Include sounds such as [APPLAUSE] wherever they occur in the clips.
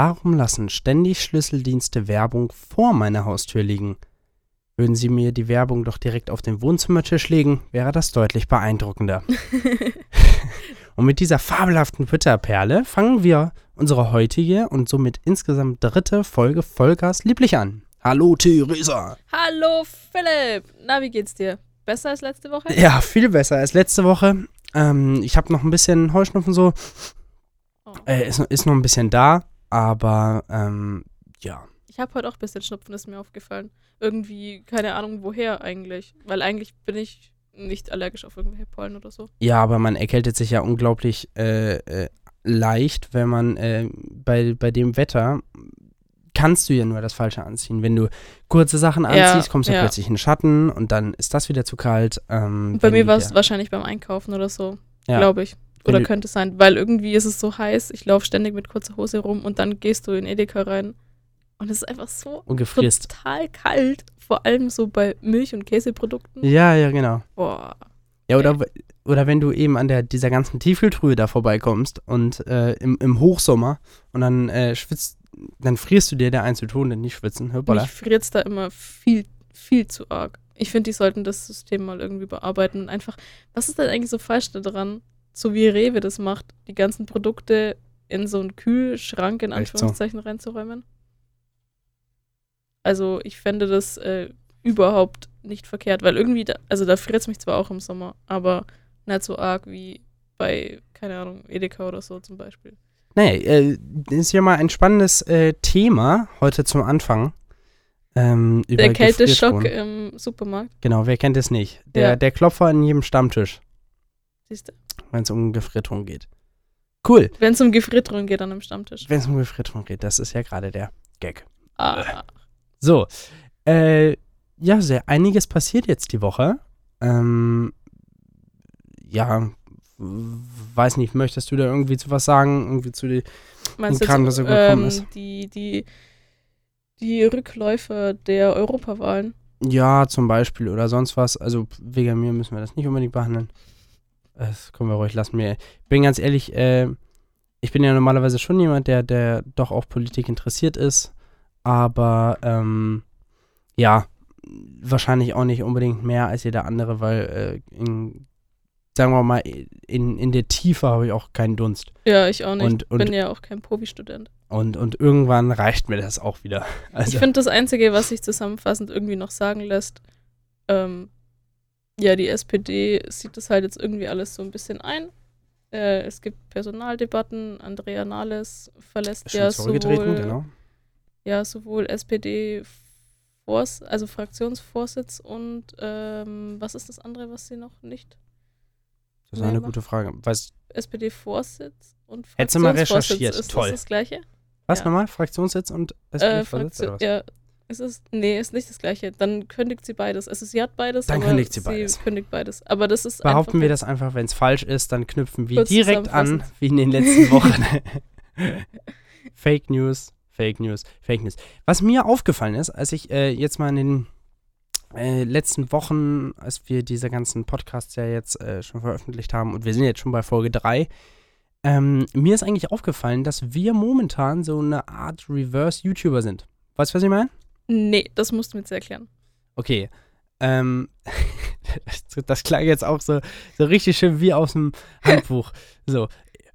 Warum lassen ständig Schlüsseldienste Werbung vor meiner Haustür liegen? Würden Sie mir die Werbung doch direkt auf den Wohnzimmertisch legen, wäre das deutlich beeindruckender. [LAUGHS] und mit dieser fabelhaften Twitter-Perle fangen wir unsere heutige und somit insgesamt dritte Folge Vollgas lieblich an. Hallo Theresa. Hallo Philipp. Na, wie geht's dir? Besser als letzte Woche? Ja, viel besser als letzte Woche. Ähm, ich habe noch ein bisschen Heuschnupfen so. Oh. Äh, ist, ist noch ein bisschen da, aber ähm, ja. Ich habe heute auch ein bisschen Schnupfen, ist mir aufgefallen. Irgendwie, keine Ahnung woher eigentlich. Weil eigentlich bin ich nicht allergisch auf irgendwelche Pollen oder so. Ja, aber man erkältet sich ja unglaublich äh, äh, leicht, wenn man äh, bei, bei dem Wetter kannst du ja nur das Falsche anziehen. Wenn du kurze Sachen Ja, anziehst, kommst du ja. plötzlich in den Schatten und dann ist das wieder zu kalt. Ähm, bei mir war es wahrscheinlich beim Einkaufen oder so, ja, glaube ich. Oder könnte sein, weil irgendwie ist es so heiß, ich laufe ständig mit kurzer Hose rum und dann gehst du in Edeka rein und es ist einfach so und gefrierst. total kalt, vor allem so bei Milch- und Käseprodukten. Ja, ja, genau. Boah. Ja, oder, oder wenn du eben an der, dieser ganzen Tiefkühltruhe da vorbeikommst und äh, im, im Hochsommer und dann äh, schwitzt, dann frierst du dir der tun, denn nicht schwitzen. Hoppala. Mich friert's da immer viel, viel zu arg. Ich finde, die sollten das System mal irgendwie bearbeiten und einfach, was ist denn eigentlich so falsch daran, so wie Rewe das macht, die ganzen Produkte in so einen Kühlschrank in Echt so. Anführungszeichen reinzuräumen? Also ich fände das äh, überhaupt nicht verkehrt, weil irgendwie, da, also da friert es mich zwar auch im Sommer, aber nicht so arg wie bei, keine Ahnung, Edeka oder so zum Beispiel. Nee, äh, das ist ja mal ein spannendes äh, Thema heute zum Anfang. Ähm, über Der Kälteschock im Supermarkt, Genau, wer kennt es nicht? Der, Ja. der Klopfer in jedem Stammtisch, siehst du. Wenn es um Gefriertruhen geht. Cool. Wenn es um Gefriertruhen geht an einem Stammtisch. Wenn es um Gefriertruhen geht, das ist ja gerade der Gag. Ah, So, äh, ja, sehr einiges passiert jetzt die Woche. Ähm, ja, weiß nicht, möchtest du da irgendwie zu was sagen? Irgendwie zu die, meinst Ein du Kram, so gekommen ähm, ist. Die, die, die Rückläufer der Europawahlen? ja, zum Beispiel oder sonst was. Also wegen mir müssen wir das nicht unbedingt behandeln. Das können wir ruhig lassen. Mir, ich bin ganz ehrlich, äh, ich bin ja normalerweise schon jemand, der, der doch auch Politik interessiert ist. Aber ähm, ja, wahrscheinlich auch nicht unbedingt mehr als jeder andere, weil äh, in, sagen wir mal, in, in der Tiefe habe ich auch keinen Dunst. Ja, ich auch nicht. Und- und- bin ja auch kein Profi-Student. Und, und irgendwann reicht mir das auch wieder. Also, Ich finde das Einzige, was sich zusammenfassend irgendwie noch sagen lässt, ähm, ja, die SPD sieht das halt jetzt irgendwie alles so ein bisschen ein. Äh, es gibt Personaldebatten. Andrea Nahles verlässt ja sowohl, genau. ja, sowohl SPD, Vors, also Fraktionsvorsitz und ähm, was ist das andere, was sie noch nicht Das ist eine Nee, gute Frage. SPD-Vorsitz und Hättest du mal Fraktionsvorsitz. recherchiert. Ist Toll. das das Gleiche? was Ja. nochmal? Fraktionssitz und Äh, SPD-Vorsitz oder Fraktion, was? Ja, ist es? Nee, ist nicht das Gleiche. Dann kündigt sie beides. Also sie hat beides, Dann aber kündigt sie beides. kündigt beides. Aber das ist Behaupten wir das einfach, wenn es falsch ist, dann knüpfen wir direkt an, wie in den letzten [LAUGHS] Wochen. [LAUGHS] Fake News, Fake News, Fake News. Was mir aufgefallen ist, als ich äh, jetzt mal in den äh, letzten Wochen, als wir diese ganzen Podcasts ja jetzt äh, schon veröffentlicht haben und wir sind jetzt schon bei Folge 3, ähm, mir ist eigentlich aufgefallen, dass wir momentan so eine Art Reverse-YouTuber sind. Weißt du, was ich meine? Nee, das musst du mir jetzt erklären. Okay. Ähm, das, [LAUGHS] das klang jetzt auch so, so richtig schön wie aus dem Handbuch. [LAUGHS] So.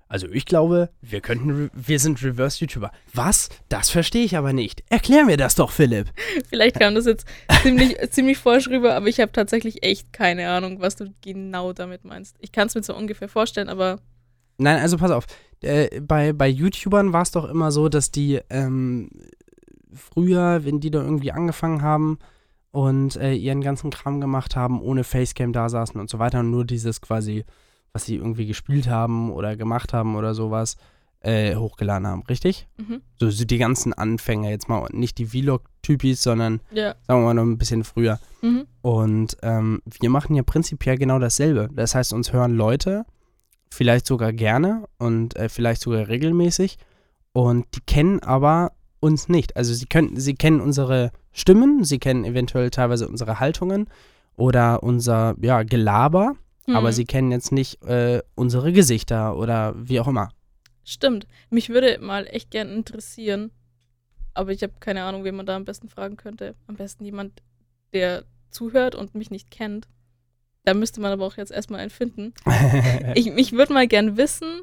Also ich glaube, wir könnten, wir sind Reverse-YouTuber. Was? Das verstehe ich aber nicht. Erklär mir das doch, Philipp. [LAUGHS] Vielleicht kam das jetzt ziemlich, ziemlich forsch rüber, aber ich habe tatsächlich echt keine Ahnung, was du genau damit meinst. Ich kann es mir so ungefähr vorstellen, aber Nein, also pass auf. Äh, bei, bei YouTubern war es doch immer so, dass die ähm, früher, wenn die da irgendwie angefangen haben und äh, ihren ganzen Kram gemacht haben, ohne Facecam da saßen und so weiter und nur dieses quasi, was sie irgendwie gespielt haben oder gemacht haben oder sowas, äh, hochgeladen haben, richtig? mhm. So sind die ganzen Anfänger jetzt mal, nicht die Vlog-Typis, sondern ja. sagen wir mal noch ein bisschen früher. Mhm. Und ähm, wir machen ja prinzipiell genau dasselbe. Das heißt, uns hören Leute, vielleicht sogar gerne und äh, vielleicht sogar regelmäßig. Und die kennen aber uns nicht. Also sie können, sie kennen unsere Stimmen, sie kennen eventuell teilweise unsere Haltungen oder unser ja, Gelaber, aber Mhm. sie kennen jetzt nicht äh, unsere Gesichter oder wie auch immer. Stimmt. Mich würde mal echt gern interessieren, aber ich habe keine Ahnung, wen man da am besten fragen könnte. Am besten jemand, der zuhört und mich nicht kennt. Da müsste man aber auch jetzt erstmal einen finden. [LAUGHS] ich ich würde mal gern wissen,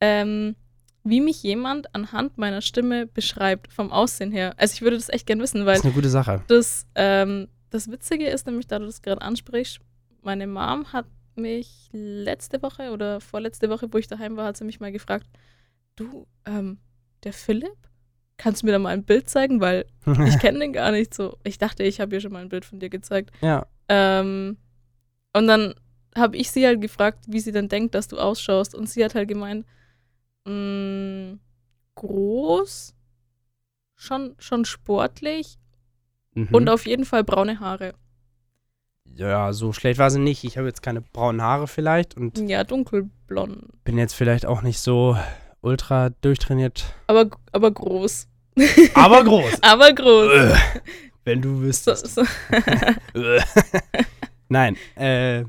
ähm, wie mich jemand anhand meiner Stimme beschreibt, vom Aussehen her. Also ich würde das echt gern wissen, weil das ist eine gute Sache. das, ähm, das Witzige ist nämlich, da du das gerade ansprichst, meine Mom hat mich letzte Woche oder vorletzte Woche, wo ich daheim war, hat sie mich mal gefragt, du, ähm, der Philipp, kannst du mir da mal ein Bild zeigen, weil [LAUGHS] ich kenne den gar nicht so. Ich dachte, ich habe ihr schon mal ein Bild von dir gezeigt. ja. Ähm, und dann habe ich sie halt gefragt, wie sie denn denkt, dass du ausschaust. Und sie hat halt gemeint, mh, groß, schon, schon sportlich Mhm. und auf jeden Fall braune Haare. ja, so schlecht war sie nicht. Ich habe jetzt keine braunen Haare vielleicht und Ja, dunkelblond. bin jetzt vielleicht auch nicht so ultra durchtrainiert. Aber, aber groß. Aber [LAUGHS] groß. Aber groß. Äh, Wenn du So, wüsstest. so. [LAUGHS] Äh. Nein, äh,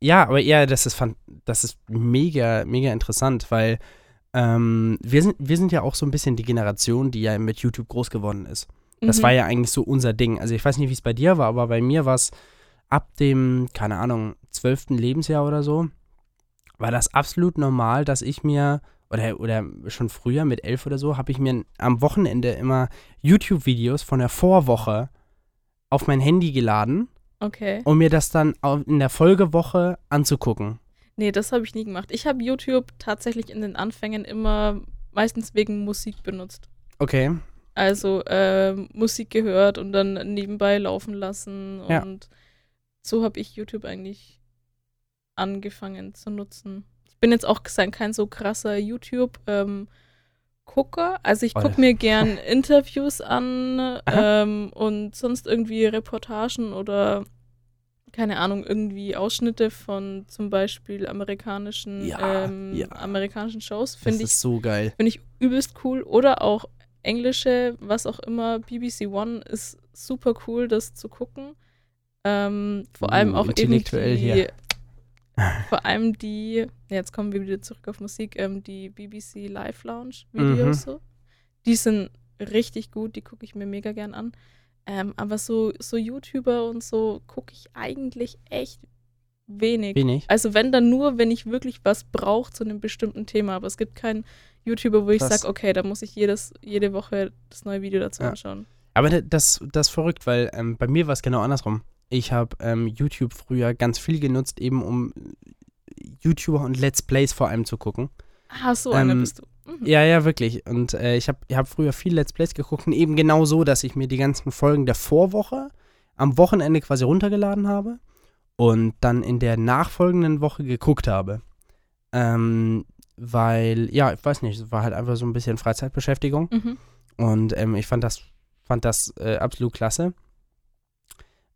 ja, aber ja, das ist, das ist mega, mega interessant, weil ähm, wir, sind, wir sind ja auch so ein bisschen die Generation, die ja mit YouTube groß geworden ist. Das Mhm. war ja eigentlich so unser Ding. Also ich weiß nicht, wie es bei dir war, aber bei mir war es ab dem, keine Ahnung, zwölften Lebensjahr oder so, war das absolut normal, dass ich mir, oder, oder schon früher mit elf oder so, habe ich mir am Wochenende immer YouTube-Videos von der Vorwoche auf mein Handy geladen, Okay. um mir das dann in der Folgewoche anzugucken. Nee, das habe ich nie gemacht. Ich habe YouTube tatsächlich in den Anfängen immer meistens wegen Musik benutzt. Okay. Also ähm, Musik gehört und dann nebenbei laufen lassen. Ja. Und so habe ich YouTube eigentlich angefangen zu nutzen. Ich bin jetzt auch kein, so krasser YouTube-Gucker. also ich Oh, gucke mir gern [LAUGHS] Interviews an ähm, und sonst irgendwie Reportagen oder keine Ahnung, irgendwie Ausschnitte von zum Beispiel amerikanischen, Ja, ähm, ja. amerikanischen Shows. Das Finde ich ist so geil. Finde ich übelst cool. Oder auch englische, was auch immer, BBC One ist super cool, das zu gucken. Ähm, vor allem Uh, auch eben intellektuell die, hier. [LAUGHS] vor allem die, jetzt kommen wir wieder zurück auf Musik, ähm, die BBC Live Lounge Videos Mhm. so. Die sind richtig gut, die gucke ich mir mega gern an. Ähm, aber so, so YouTuber und so gucke ich eigentlich echt wenig. Wenig. Also wenn dann nur, wenn ich wirklich was brauche zu einem bestimmten Thema. Aber es gibt keinen YouTuber, wo ich sage, okay, da muss ich jedes, jede Woche das neue Video dazu Ja. anschauen. Aber da- das, das ist verrückt, weil ähm, bei mir war es genau andersrum. Ich habe ähm, YouTube früher ganz viel genutzt, eben um YouTuber und Let's Plays vor allem zu gucken. Ah, so einer Ähm, bist du. Mhm. Ja, ja, wirklich. Und äh, ich habe ich hab früher viel Let's Plays geguckt und eben genau so, dass ich mir die ganzen Folgen der Vorwoche am Wochenende quasi runtergeladen habe und dann in der nachfolgenden Woche geguckt habe. Ähm, weil, ja, ich weiß nicht, es war halt einfach so ein bisschen Freizeitbeschäftigung. Mhm. Und ähm, ich fand das, fand das äh, absolut klasse.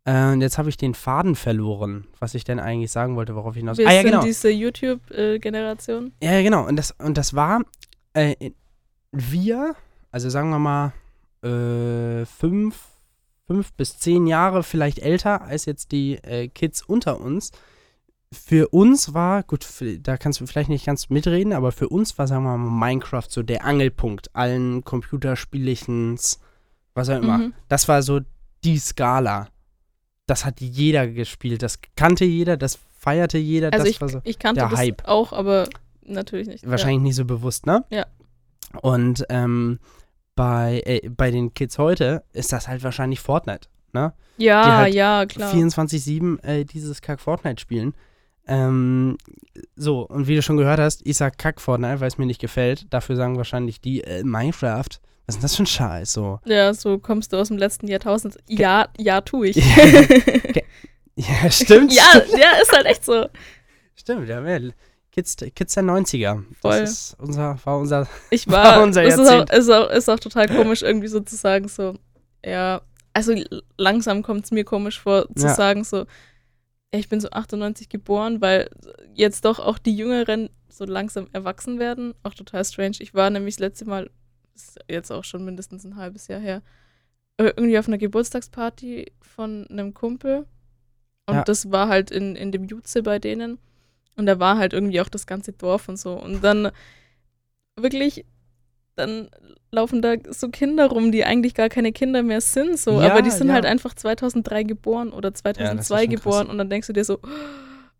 Äh, und jetzt habe ich den Faden verloren, was ich denn eigentlich sagen wollte, worauf ich hinaus. Wir Ah ja, sind genau. diese YouTube-Generation. Ja, ja, genau. Und das, und das war, äh, wir, also sagen wir mal, äh, fünf, fünf bis zehn Jahre vielleicht älter als jetzt die äh, Kids unter uns. Für uns war, gut, da kannst du vielleicht nicht ganz mitreden, aber für uns war, sagen wir mal, Minecraft so der Angelpunkt allen Computerspielchens, was auch immer. Mhm. Das war so die Skala. Das hat jeder gespielt, das kannte jeder, das feierte jeder, Also das ich, war so ich kannte der das Hype. auch, aber natürlich nicht. wahrscheinlich nicht so bewusst, ne? Ja. Und ähm, bei, äh, bei den Kids heute ist das halt wahrscheinlich Fortnite, ne? Ja, ja, halt ja, klar. 24-7 äh, dieses Kack Fortnite spielen. Ähm, so, und wie du schon gehört hast, ich sag Kack Fortnite, weil es mir nicht gefällt. Dafür sagen wahrscheinlich die äh, Minecraft. Was ist denn das für ein Scheiß? So. Ja, so kommst du aus dem letzten Jahrtausend. Ja, ja, tu ich. [LAUGHS] [LAUGHS] Ja, stimmt. ja, ja, ist halt echt so. Stimmt, ja, ja. Kids, Kids der 90er. Voll. Das ist unser, war unser. Ich [LAUGHS] war, Unser es ist auch, ist, auch, ist auch total komisch, irgendwie so zu sagen, so, ja, also langsam kommt es mir komisch vor, zu Ja. sagen, so, ich bin so 98 geboren, weil jetzt doch auch die Jüngeren so langsam erwachsen werden. Auch total strange. Ich war nämlich das letzte Mal, ist jetzt auch schon mindestens ein halbes Jahr her, äh, irgendwie auf einer Geburtstagsparty von einem Kumpel. Und Ja. das war halt in, in dem Jutze bei denen. Und da war halt irgendwie auch das ganze Dorf und so. Und dann wirklich, dann laufen da so Kinder rum, die eigentlich gar keine Kinder mehr sind, so, Ja, aber die sind ja. halt einfach 2003 geboren oder ist 2002 schon geboren krass. und dann denkst du dir so,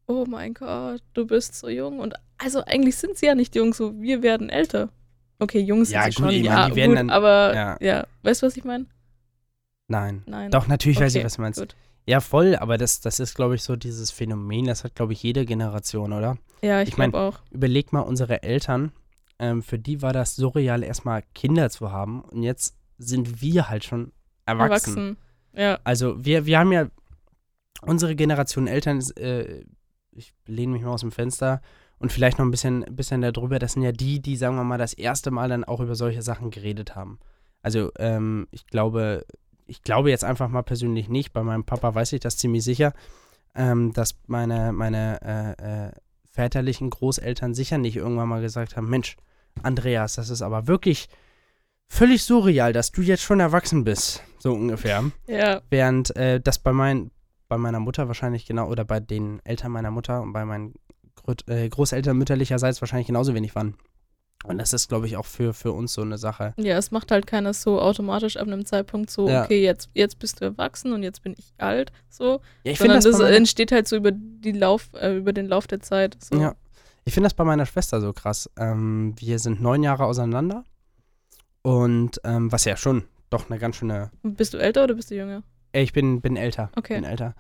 oh mein Gott, du bist so jung und also eigentlich sind sie ja nicht jung, so wir werden älter. Okay, jung sind Ja, sie gut, schon, meine, ja, die werden gut, dann- aber ja. ja. weißt du, was ich meine? Nein. Nein. Doch, natürlich weiß ich, Okay, was du meinst. Gut. Ja, voll, aber das, das ist, glaube ich, so dieses Phänomen, das hat, glaube ich, jede Generation, oder? Ja, ich, Ich glaube auch. Überleg mal, unsere Eltern, ähm, für die war das surreal, erstmal Kinder zu haben und jetzt sind wir halt schon erwachsen. Erwachsen. Ja, Also wir, wir haben ja, unsere Generation Eltern, äh, ich lehne mich mal aus dem Fenster und vielleicht noch ein bisschen, bisschen darüber, das sind ja die, die, sagen wir mal, das erste Mal dann auch über solche Sachen geredet haben. Also ähm, ich glaube, ich glaube jetzt einfach mal persönlich nicht, bei meinem Papa weiß ich das ziemlich sicher, ähm, dass meine, meine äh, äh, väterlichen Großeltern sicher nicht irgendwann mal gesagt haben, Mensch, Andreas, das ist aber wirklich völlig surreal, dass du jetzt schon erwachsen bist, so ungefähr. ja, Während äh, das bei, mein, bei meiner Mutter wahrscheinlich genau, oder bei den Eltern meiner Mutter und bei meinen äh, Großeltern mütterlicherseits wahrscheinlich genauso wenig waren. Und das ist, glaube ich, auch für, für uns so eine Sache. ja, es macht halt keiner so automatisch ab einem Zeitpunkt so, Ja. okay, jetzt, jetzt bist du erwachsen und jetzt bin ich alt, so. Ja, ich finde Sondern das, das, meiner- entsteht halt so über, die Lauf, äh, über den Lauf der Zeit. So. ja, ich finde das bei meiner Schwester so krass. Ähm, wir sind neun Jahre auseinander. Und ähm, was ja schon doch eine ganz schöne. Bist du älter oder bist du jünger? Ich bin, bin älter. Okay. Bin älter.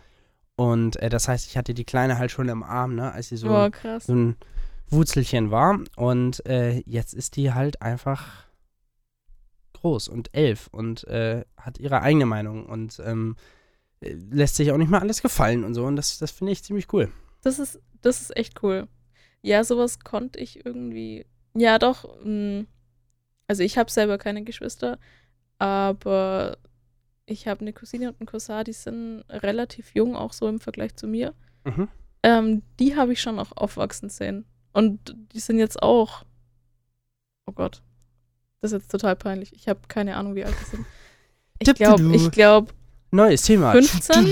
Und äh, das heißt, ich hatte die Kleine halt schon im Arm, ne, als sie so, Boah, krass. so ein Wurzelchen war. Und äh, jetzt ist die halt einfach groß und elf und äh, hat ihre eigene Meinung und ähm, äh, lässt sich auch nicht mal alles gefallen und so. Und das, das finde ich ziemlich cool. Das ist, das ist echt cool. Ja, sowas konnte ich irgendwie. Ja, doch. mh, Also ich habe selber keine Geschwister, aber ich habe eine Cousine und einen Cousin, die sind relativ jung, auch so im Vergleich zu mir. Mhm. Ähm, die habe ich schon auch aufwachsen sehen. Und die sind jetzt auch. Oh Gott. Das ist jetzt total peinlich. Ich habe keine Ahnung, wie alt die sind. Ich glaube, ich glaube, Neues Thema. 15?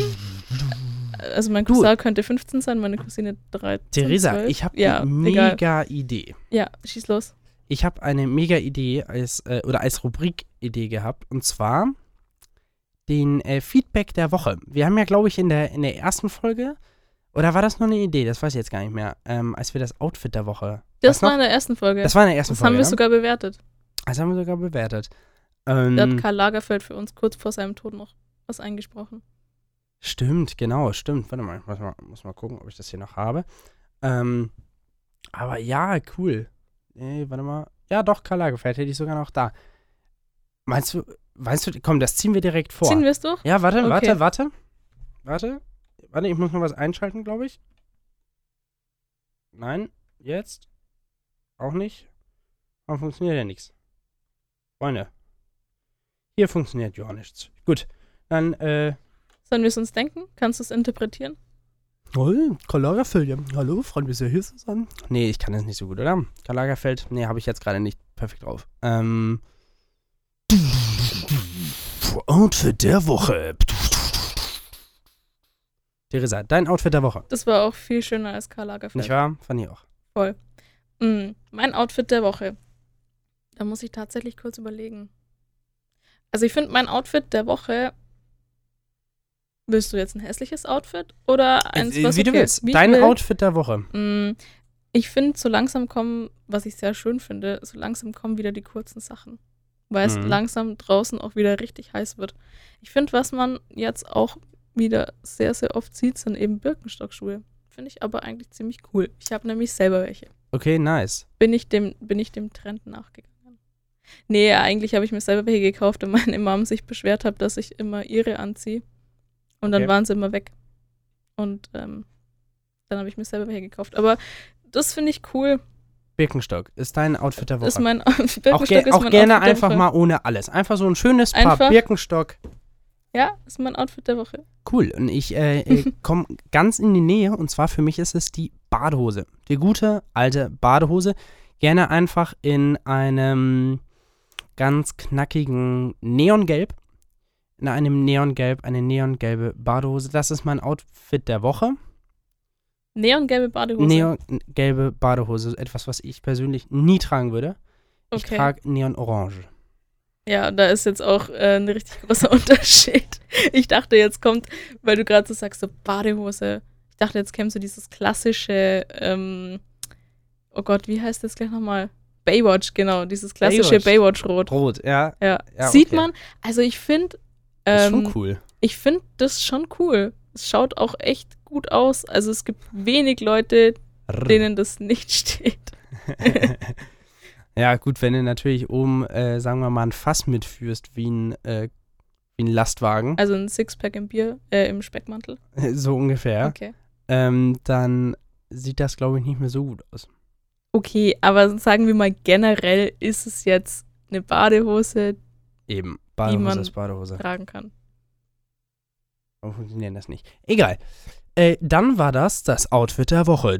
also mein. Cousin könnte 15 sein, meine Cousine 13. Theresa, 12. ich habe ja, eine egal. mega Idee. Ja, schieß los. Ich habe eine mega Idee als, äh, oder als Rubrik-Idee gehabt. Und zwar den äh, Feedback der Woche. Wir haben ja, glaube ich, in der, in der ersten Folge, oder war das nur eine Idee? Das weiß ich jetzt gar nicht mehr. Ähm, als wir das Outfit der Woche. Das war noch? in der ersten Folge. Das war in der ersten Das Folge. haben wir ne? sogar bewertet. Das haben wir sogar bewertet. Da hat Ähm, Karl Lagerfeld für uns kurz vor seinem Tod noch was eingesprochen. stimmt, genau, stimmt. Warte mal, ich muss mal, muss mal gucken, ob ich das hier noch habe. Ähm, aber ja, cool. Nee, warte mal. Ja, doch, Karl Lagerfeld hätte ich sogar noch da. Meinst du, weißt du, komm, das ziehen wir direkt vor. Ziehen wir es durch? Ja, warte, Okay. warte, warte. Warte. Warte, ich muss noch was einschalten, glaube ich. Nein, jetzt. Auch nicht. Warum funktioniert ja nichts? Freunde. Hier funktioniert ja nichts. Gut. Dann, äh. Sollen wir es uns denken? Kannst du es interpretieren? Oh, Karl Lagerfeld, ja. Hallo, Freunde, bist du hier zusammen? Nee, ich kann das nicht so gut, oder? Karl Lagerfeld, nee, habe ich jetzt gerade nicht perfekt drauf. Ähm. Outfit der Woche. Theresa, dein Outfit der Woche. Das war auch viel schöner als Karl Lagerfeld. Nicht wahr? Fand ich auch. Mm, mein Outfit der Woche. Da muss ich tatsächlich kurz überlegen. Also ich finde mein Outfit der Woche. Willst du jetzt ein hässliches Outfit oder eins, Äh, was Wie du willst. wie Dein will? Outfit der Woche. Mm, Ich finde, so langsam kommen, was ich sehr schön finde, so langsam kommen wieder die kurzen Sachen. Weil es Mhm. langsam draußen auch wieder richtig heiß wird. Ich finde, was man jetzt auch wieder sehr, sehr oft sieht, sind eben Birkenstockschuhe. Finde ich aber eigentlich ziemlich cool. Ich habe nämlich selber welche. Okay, nice. Bin ich dem, bin ich dem Trend nachgegangen. Nee, eigentlich habe ich mir selber welche gekauft, weil meine Mom sich beschwert hat, dass ich immer ihre anziehe. Und dann Okay. waren sie immer weg. Und ähm, dann habe ich mir selber welche gekauft. Aber das finde ich cool. Birkenstock ist dein Outfit der Woche. Ist mein [LAUGHS] auch Birkenstock ge ist auch gerne Outfit einfach mal ohne alles. Einfach so ein schönes Paar Einfach- Birkenstock. Ja, ist mein Outfit der Woche. Cool. Und ich äh, äh, [LAUGHS] komme ganz in die Nähe. Und zwar für mich ist es die Badehose. Die gute alte Badehose. Gerne einfach in einem ganz knackigen Neongelb. In einem Neongelb, eine neongelbe Badehose. Das ist mein Outfit der Woche. Neongelbe Badehose. Neongelbe Badehose. Etwas, was ich persönlich nie tragen würde. Ich Okay. trage Neon Orange. Ja, da ist jetzt auch äh, ein richtig großer [LAUGHS] Unterschied. Ich dachte, jetzt kommt, weil du gerade so sagst, so Badehose. Ich dachte, jetzt käme so dieses klassische, ähm, oh Gott, wie heißt das gleich nochmal? Baywatch, genau, dieses klassische Baywatch. Baywatch-Rot. Rot, ja. Ja. Ja, Sieht okay. man, also ich finde, Ist ähm, schon cool. ich finde das schon cool. Es schaut auch echt gut aus. Also es gibt wenig Leute, denen das nicht [LAUGHS] steht. [LAUGHS] ja, gut, wenn du natürlich oben, äh, sagen wir mal, ein Fass mitführst, wie ein, äh, wie ein Lastwagen, Also ein Sixpack im Bier, äh, im Speckmantel. [LAUGHS] so ungefähr, Okay. ähm, dann sieht das, glaube ich, nicht mehr so gut aus. Okay, aber sagen wir mal generell ist es jetzt eine Badehose Eben, Badehose man- ist Badehose. tragen kann. Aber funktionieren das nicht. Egal. Äh, dann war das das Outfit der Woche.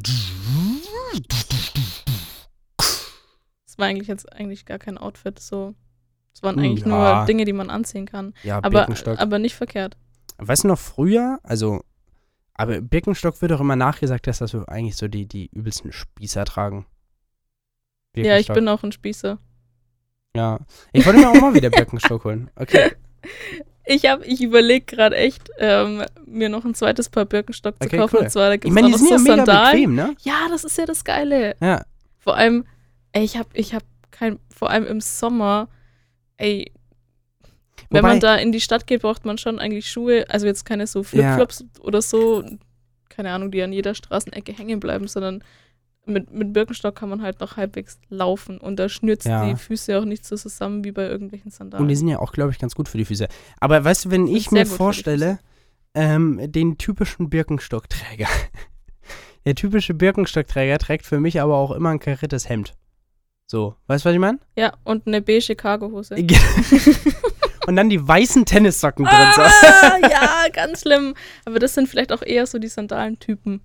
Es war eigentlich jetzt eigentlich gar kein Outfit, so. Es waren Hm, eigentlich ja. nur Dinge, die man anziehen kann. Ja, Aber, aber nicht verkehrt. weißt du noch, früher, also, aber Birkenstock wird auch immer nachgesagt, dass das eigentlich so die, die übelsten Spießer tragen. Ja, ich bin auch ein Spießer. Ja. Ich wollte mir auch mal wieder Birkenstock holen. Okay. [LAUGHS] Ich habe, ich überlege gerade echt, ähm, mir noch ein zweites Paar Birkenstock zu Okay, kaufen. cool. Und zwar, da Ich gibt's meine, auch die sind ja so mega Sandalen. bequem, ne? Ja, das ist ja das Geile. Ja. Vor allem, ey, ich habe, ich habe kein, vor allem im Sommer, ey, wenn Wobei- man da in die Stadt geht, braucht man schon eigentlich Schuhe, also jetzt keine so Flipflops oder so, keine Ahnung, die an jeder Straßenecke hängen bleiben, sondern mit, mit Birkenstock kann man halt noch halbwegs laufen und da schnürzt Ja. die Füße auch nicht so zusammen wie bei irgendwelchen Sandalen. Und die sind ja auch, glaube ich, ganz gut für die Füße. Aber weißt du, wenn ich mir vorstelle, ähm, den typischen Birkenstockträger. [LAUGHS] Der typische Birkenstockträger trägt für mich aber auch immer ein kariertes Hemd. So, weißt du, was ich meine? ja, und eine beige Cargohose. [LAUGHS] Und dann die weißen Tennissocken drin. Ah, [LAUGHS] ja, ganz schlimm. Aber das sind vielleicht auch eher so die Sandalentypen.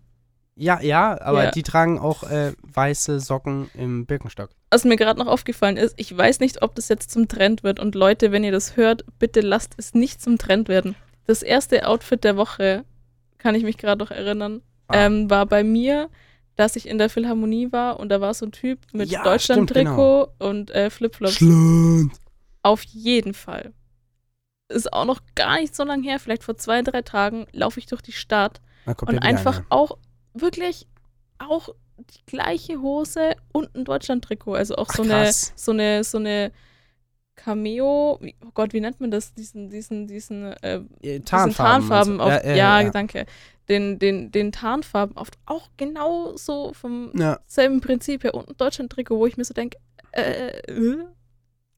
Ja, ja, aber Ja. die tragen auch äh, weiße Socken im Birkenstock. Was mir gerade noch aufgefallen ist, ich weiß nicht, ob das jetzt zum Trend wird. Und Leute, wenn ihr das hört, bitte lasst es nicht zum Trend werden. Das erste Outfit der Woche, kann ich mich gerade noch erinnern, Ah. ähm, war bei mir, dass ich in der Philharmonie war und da war so ein Typ mit Ja, Deutschland-Trikot und äh, Flipflops. Schland. Auf jeden Fall. Ist auch noch gar nicht so lange her, vielleicht vor zwei, drei Tagen, laufe ich durch die Stadt Na, und einfach einer. auch wirklich auch die gleiche Hose und ein Deutschland-Trikot. Also auch Ach, so eine, krass. so eine, so eine Cameo, oh Gott, wie nennt man das? Diesen, diesen, diesen, äh, Äh, diesen Tarnfarben. Tarnfarben auf, so. ja, ja. danke. Den, den, den Tarnfarben auf auch genau so vom ja. selben Prinzip her und ein Deutschland-Trikot, wo ich mir so denke, äh, äh,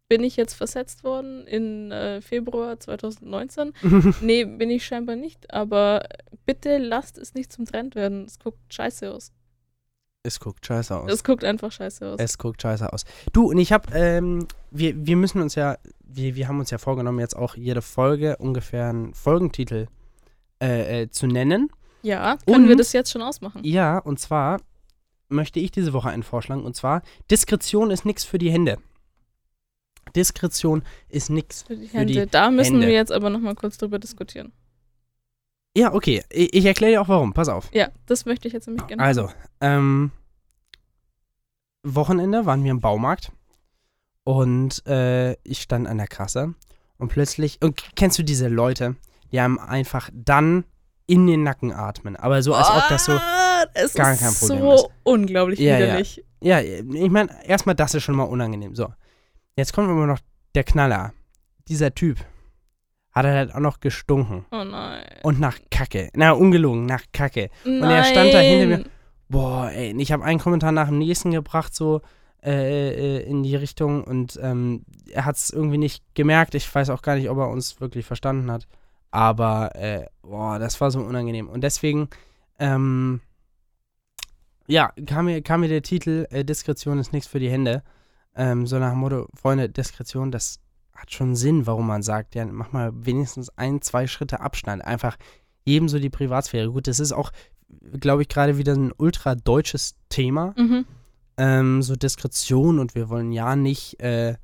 bin ich jetzt versetzt worden in äh, Februar 2019? [LAUGHS] Nee, bin ich scheinbar nicht, aber bitte lasst es nicht zum Trend werden. Es guckt scheiße aus. Es guckt scheiße aus. Es guckt einfach scheiße aus. Es guckt scheiße aus. Du, und ich hab, ähm, wir, wir müssen uns ja, wir, wir haben uns ja vorgenommen, jetzt auch jede Folge ungefähr einen Folgentitel äh, äh, zu nennen. ja, können wir Und- das jetzt schon ausmachen? Ja, und zwar möchte ich diese Woche einen vorschlagen, und zwar Diskretion ist nichts für die Hände. Diskretion ist nichts. Für die für Hände. die da müssen Hände. wir jetzt aber nochmal kurz drüber diskutieren. Ja, okay, ich, ich erkläre dir auch warum, pass auf. Ja, das möchte ich jetzt nämlich gerne. Also, ähm, Wochenende waren wir im Baumarkt und äh, ich stand an der Kasse und plötzlich, und kennst du diese Leute, die haben einfach dann in den Nacken atmen, aber so als ob das so, es gar ist kein Problem so ist. unglaublich Ja, ja. widerlich. ja, ich meine, erstmal das ist schon mal unangenehm. So, jetzt kommt aber noch der Knaller. Dieser Typ hat halt auch noch gestunken Oh nein. und nach Kacke, na ungelogen, nach Kacke. nein. er stand da hinter mir. Boah, ey, und ich habe einen Kommentar nach dem nächsten gebracht, so äh, äh, in die Richtung und ähm, er hat es irgendwie nicht gemerkt. Ich weiß auch gar nicht, ob er uns wirklich verstanden hat. Aber, äh, boah, das war so unangenehm. Und deswegen, ähm, ja, kam mir, kam mir der Titel äh, Diskretion ist nichts für die Hände. Ähm, so nach dem Motto, Freunde, Diskretion, das hat schon Sinn, warum man sagt, ja, mach mal wenigstens ein, zwei Schritte Abstand. Einfach jedem so die Privatsphäre. Gut, das ist auch, glaube ich, gerade wieder ein ultra deutsches Thema. Mhm. Ähm, so Diskretion und wir wollen ja nicht äh,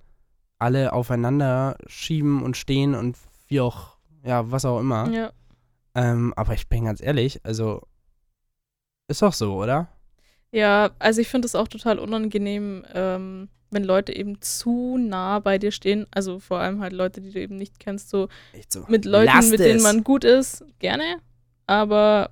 alle aufeinander schieben und stehen und wie auch, ja, was auch immer. Ja. Ähm, aber ich bin ganz ehrlich, also ist doch so, oder? Ja, also ich finde es auch total unangenehm, ähm, wenn Leute eben zu nah bei dir stehen, also vor allem halt Leute, die du eben nicht kennst, so so. mit Leuten, Lasst mit denen es. man gut ist, gerne, aber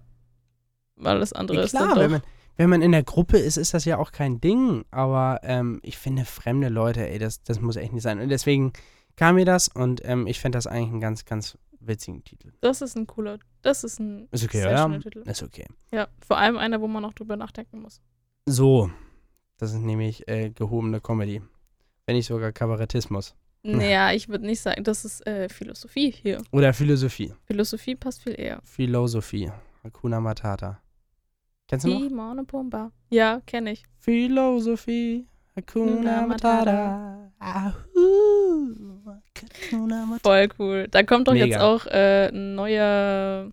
alles andere Ja, ist klar, dann wenn doch. man, wenn man in der Gruppe ist, ist das ja auch kein Ding. Aber ähm, ich finde, fremde Leute, ey, das, das muss echt nicht sein. Und deswegen kam mir das und ähm, ich finde das eigentlich einen ganz, ganz witzigen Titel. Das ist ein cooler, das ist ein Ist okay, sehr oder? schöner Titel. Ist okay. Ja, vor allem einer, wo man noch drüber nachdenken muss. So, das ist nämlich äh, gehobene Comedy. Wenn nicht sogar Kabarettismus. Naja, ich würde nicht sagen, das ist äh, Philosophie hier. Oder Philosophie. Philosophie passt viel eher. Philosophie. Hakuna Matata. Kennst du noch? Timon Pumba. Ja, kenne ich. Philosophie. Hakuna Matata. Ahu, Hakuna Matata. Voll cool. Da kommt doch jetzt Mega. auch äh, ein neuer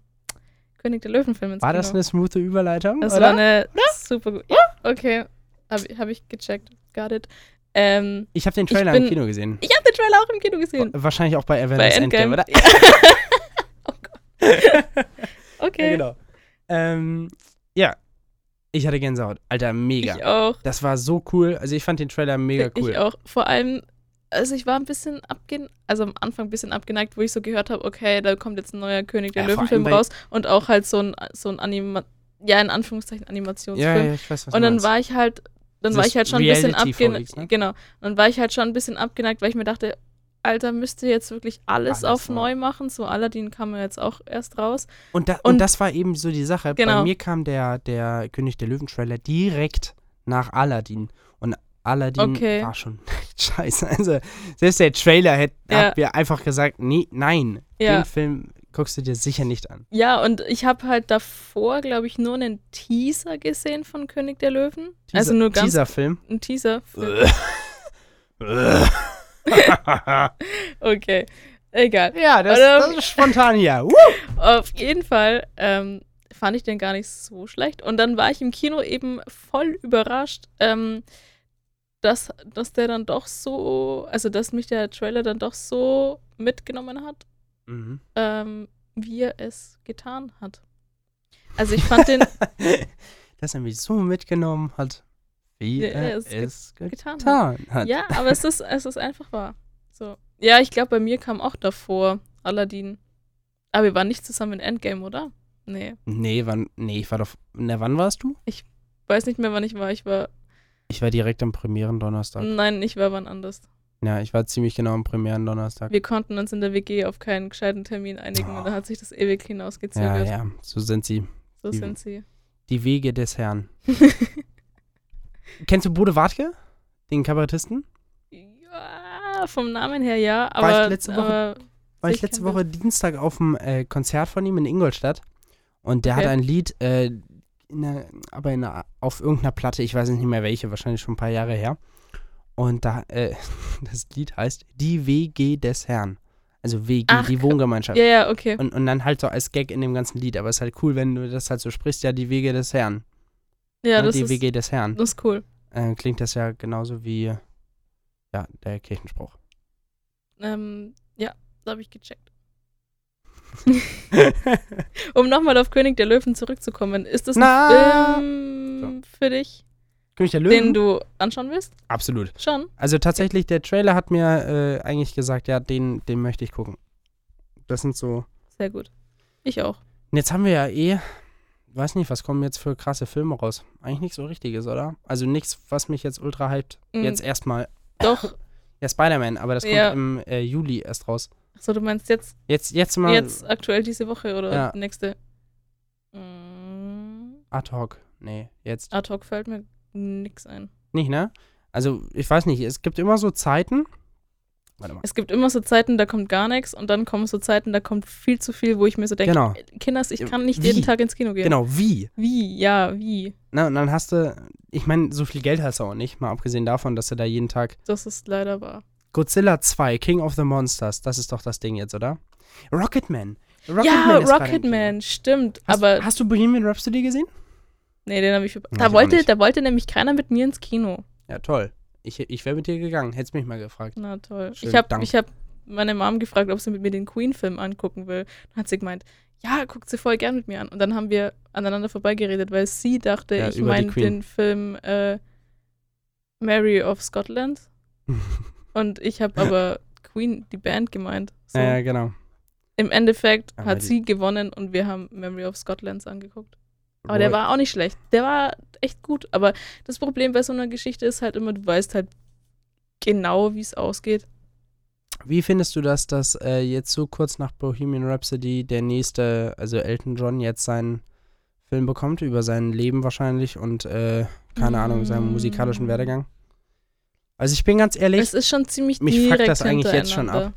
König der Löwen-Film ins War Kino. das eine smooth Überleitung? Das oder? war eine super gut. Ja, okay. Habe hab ich gecheckt. Got it. Ähm, ich habe den Trailer bin- im Kino gesehen. ich habe den Trailer auch im Kino gesehen. Wahrscheinlich auch bei Bei Avengers Endgame. Endgame, oder? [LAUGHS] oh Gott. [LAUGHS] okay. Ja, genau. Ähm, ja, ich hatte Gänsehaut. Alter, mega. Ich auch. Das war so cool. Also ich fand den Trailer mega cool. Ich auch. Vor allem, also ich war ein bisschen abgeneigt, also am Anfang ein bisschen abgeneigt, wo ich so gehört habe, okay, da kommt jetzt ein neuer König der Ja, Löwen-Film raus und auch halt so ein, so ein Anima ja, in Anführungszeichen Ja, Animationsfilm. ja, ich weiß, was und dann war ich halt, dann war ich halt schon ein bisschen abgeneigt. Ne? Genau. Dann war ich halt schon ein bisschen abgeneigt, weil ich mir dachte, Alter, müsst ihr jetzt wirklich alles, Alles auf neu. neu machen? So Aladdin kam ja jetzt auch erst raus. Und, da, und und- das war eben so die Sache. Bei Genau. mir kam der, der König der Löwen-Trailer direkt nach Aladdin. Und Aladdin Okay. war schon [LAUGHS] echt scheiße. Also selbst der Trailer hätte Ja. hat mir einfach gesagt, nee, nein, Ja. den Film guckst du dir sicher nicht an. Ja, und ich habe halt davor, glaube ich, nur einen Teaser gesehen von König der Löwen. also nur ganz Teaser-Film. ein Teaser. [LAUGHS] Okay, egal. ja, das, Oder- das ist spontan hier. [LAUGHS] Auf jeden Fall ähm, fand ich den gar nicht so schlecht. Und dann war ich im Kino eben voll überrascht, ähm, dass, dass der dann doch so, also dass mich der Trailer dann doch so mitgenommen hat, Mhm. ähm, wie er es getan hat. Also ich fand den [LAUGHS] Dass er mich so mitgenommen hat, wie Ja, er es es getan hat. getan hat. Ja, aber es ist, es ist einfach wahr. So. Ja, ich glaube, bei mir kam auch davor Aladdin. Aber wir waren nicht zusammen in Endgame, oder? Nee. Nee, wann, nee, ich war doch. Na, wann warst du? Weiß nicht mehr, wann ich war. Ich war. Ich war direkt am Premieren Donnerstag. Nein, ich war wann anders. Ja, ich war ziemlich genau am Premieren Donnerstag. Wir konnten uns in der WG auf keinen gescheiten Termin einigen und da hat sich das ewig Ja, hinausgezögert. ja, so sind sie. So Die- sind sie. Die Wege des Herrn. [LAUGHS] Kennst du Bode Wartke? Den Kabarettisten? ja, vom Namen her ja, aber. ich letzte Woche- War ich letzte Woche Dienstag auf dem äh, Konzert von ihm in Ingolstadt. Und der Okay. hat ein Lied, äh, in der, aber in der, auf irgendeiner Platte, ich weiß nicht mehr welche, wahrscheinlich schon ein paar Jahre her. Und da, äh, [LAUGHS] das Lied heißt Die WG des Herrn. Also WG, Ach, die Wohngemeinschaft. ja, ja, okay. Und, und dann halt so als Gag in dem ganzen Lied. Aber es ist halt cool, wenn du das halt so sprichst, ja, die Wege des Herrn. Ja, Ne, das die ist, WG des Herrn. das ist cool. Äh, klingt das ja genauso wie, ja, der Kirchenspruch. Ähm, ja, da habe ich gecheckt. [LAUGHS] [LAUGHS] Um nochmal auf König der Löwen zurückzukommen, ist das ein. Film für dich, König der Löwen? den du anschauen willst? Absolut. Schon? Also tatsächlich, der Trailer hat mir äh, eigentlich gesagt, ja, den, den möchte ich gucken. Das sind so. Sehr gut. Ich auch. Und jetzt haben wir ja eh, weiß nicht, was kommen jetzt für krasse Filme raus? Eigentlich nichts so richtiges, oder? Also nichts, was mich jetzt ultra hypt. Mm, Jetzt erstmal. Doch. Ja, Spider-Man, aber das kommt Ja. im äh, Juli erst raus. Achso, du meinst jetzt, Jetzt, jetzt mal jetzt aktuell diese Woche oder Ja. nächste? Mm, ad hoc. Nee, jetzt ad hoc fällt mir nix ein. nicht, ne? Also, ich weiß nicht, es gibt immer so Zeiten. Warte mal. Es gibt immer so Zeiten, da kommt gar nichts und dann kommen so Zeiten, da kommt viel zu viel, wo ich mir so denke, Genau. Kinders, ich Ja, kann nicht wie? jeden Tag ins Kino gehen. Genau, wie? Wie? Ja, wie? Na, und dann hast du, ich meine, so viel Geld hast du auch nicht, mal abgesehen davon, dass du da jeden Tag Das ist leider wahr. Godzilla 2, King of the Monsters, das ist doch das Ding jetzt, oder? Rocketman. Rocketman ja, Rocketman, stimmt. Hast, aber hast du Bohemian Rhapsody gesehen? Nee, den habe ich. ich Da wollte, da wollte nämlich keiner mit mir ins Kino. Ja, toll. Ich, ich wäre mit dir gegangen, hättest mich mal gefragt. Na toll. Schön, ich habe hab meine Mom gefragt, ob sie mit mir den Queen-Film angucken will. Dann hat sie gemeint, ja, guckt sie voll gern mit mir an. Und dann haben wir aneinander vorbeigeredet, weil sie dachte, Ja, ich meine den Film äh, Mary of Scotland. [LAUGHS] Und ich habe aber Queen, die Band, gemeint. So. Ja, genau. Im Endeffekt Aber hat sie gewonnen und wir haben Memory of Scotland angeguckt. Aber der war auch nicht schlecht. Der war echt gut. Aber das Problem bei so einer Geschichte ist halt immer, du weißt halt genau, wie es ausgeht. Wie findest du das, dass äh, jetzt so kurz nach Bohemian Rhapsody der nächste, also Elton John, jetzt seinen Film bekommt, über sein Leben wahrscheinlich und, äh, keine Ahnung, seinen musikalischen Mm. Werdegang? Also ich bin ganz ehrlich, es ist schon ziemlich mich fuckt direkt das eigentlich jetzt schon hintereinander.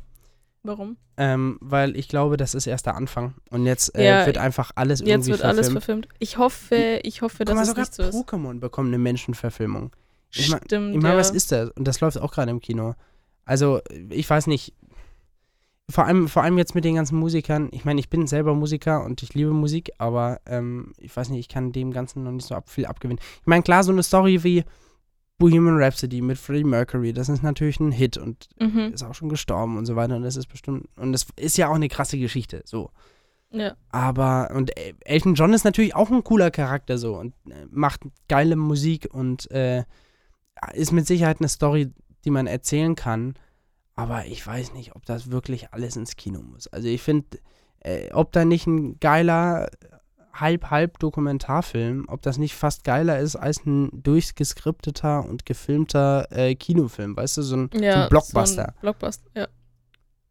Warum? ähm, weil ich glaube, das ist erst der Anfang. Und jetzt äh, Ja, wird einfach alles Jetzt irgendwie wird alles verfilmt. verfilmt. Ich hoffe, ich hoffe, dass es sogar nicht so ist. Pokémon bekommt eine Menschenverfilmung. Ich mein- Stimmt, Ich meine, ja. was ist das? Und das läuft auch gerade im Kino. Also, ich weiß nicht. Vor allem, vor allem jetzt mit den ganzen Musikern. Ich meine, ich bin selber Musiker und ich liebe Musik, aber ähm, ich weiß nicht, ich kann dem Ganzen noch nicht so ab, viel abgewinnen. Ich meine, klar, so eine Story wie Bohemian Rhapsody mit Freddie Mercury, das ist natürlich ein Hit und Mhm. ist auch schon gestorben und so weiter. Und das ist bestimmt, und das ist ja auch eine krasse Geschichte, so. Ja. Aber, und äh, Elton John ist natürlich auch ein cooler Charakter so und äh, macht geile Musik und äh, ist mit Sicherheit eine Story, die man erzählen kann. Aber ich weiß nicht, ob das wirklich alles ins Kino muss. Also ich finde, äh, ob da nicht ein geiler Halb-Halb-Dokumentarfilm, ob das nicht fast geiler ist als ein durchgeskripteter und gefilmter äh, Kinofilm, weißt du, so ein, so ja ein Blockbuster. So ein Blockbuster, ja.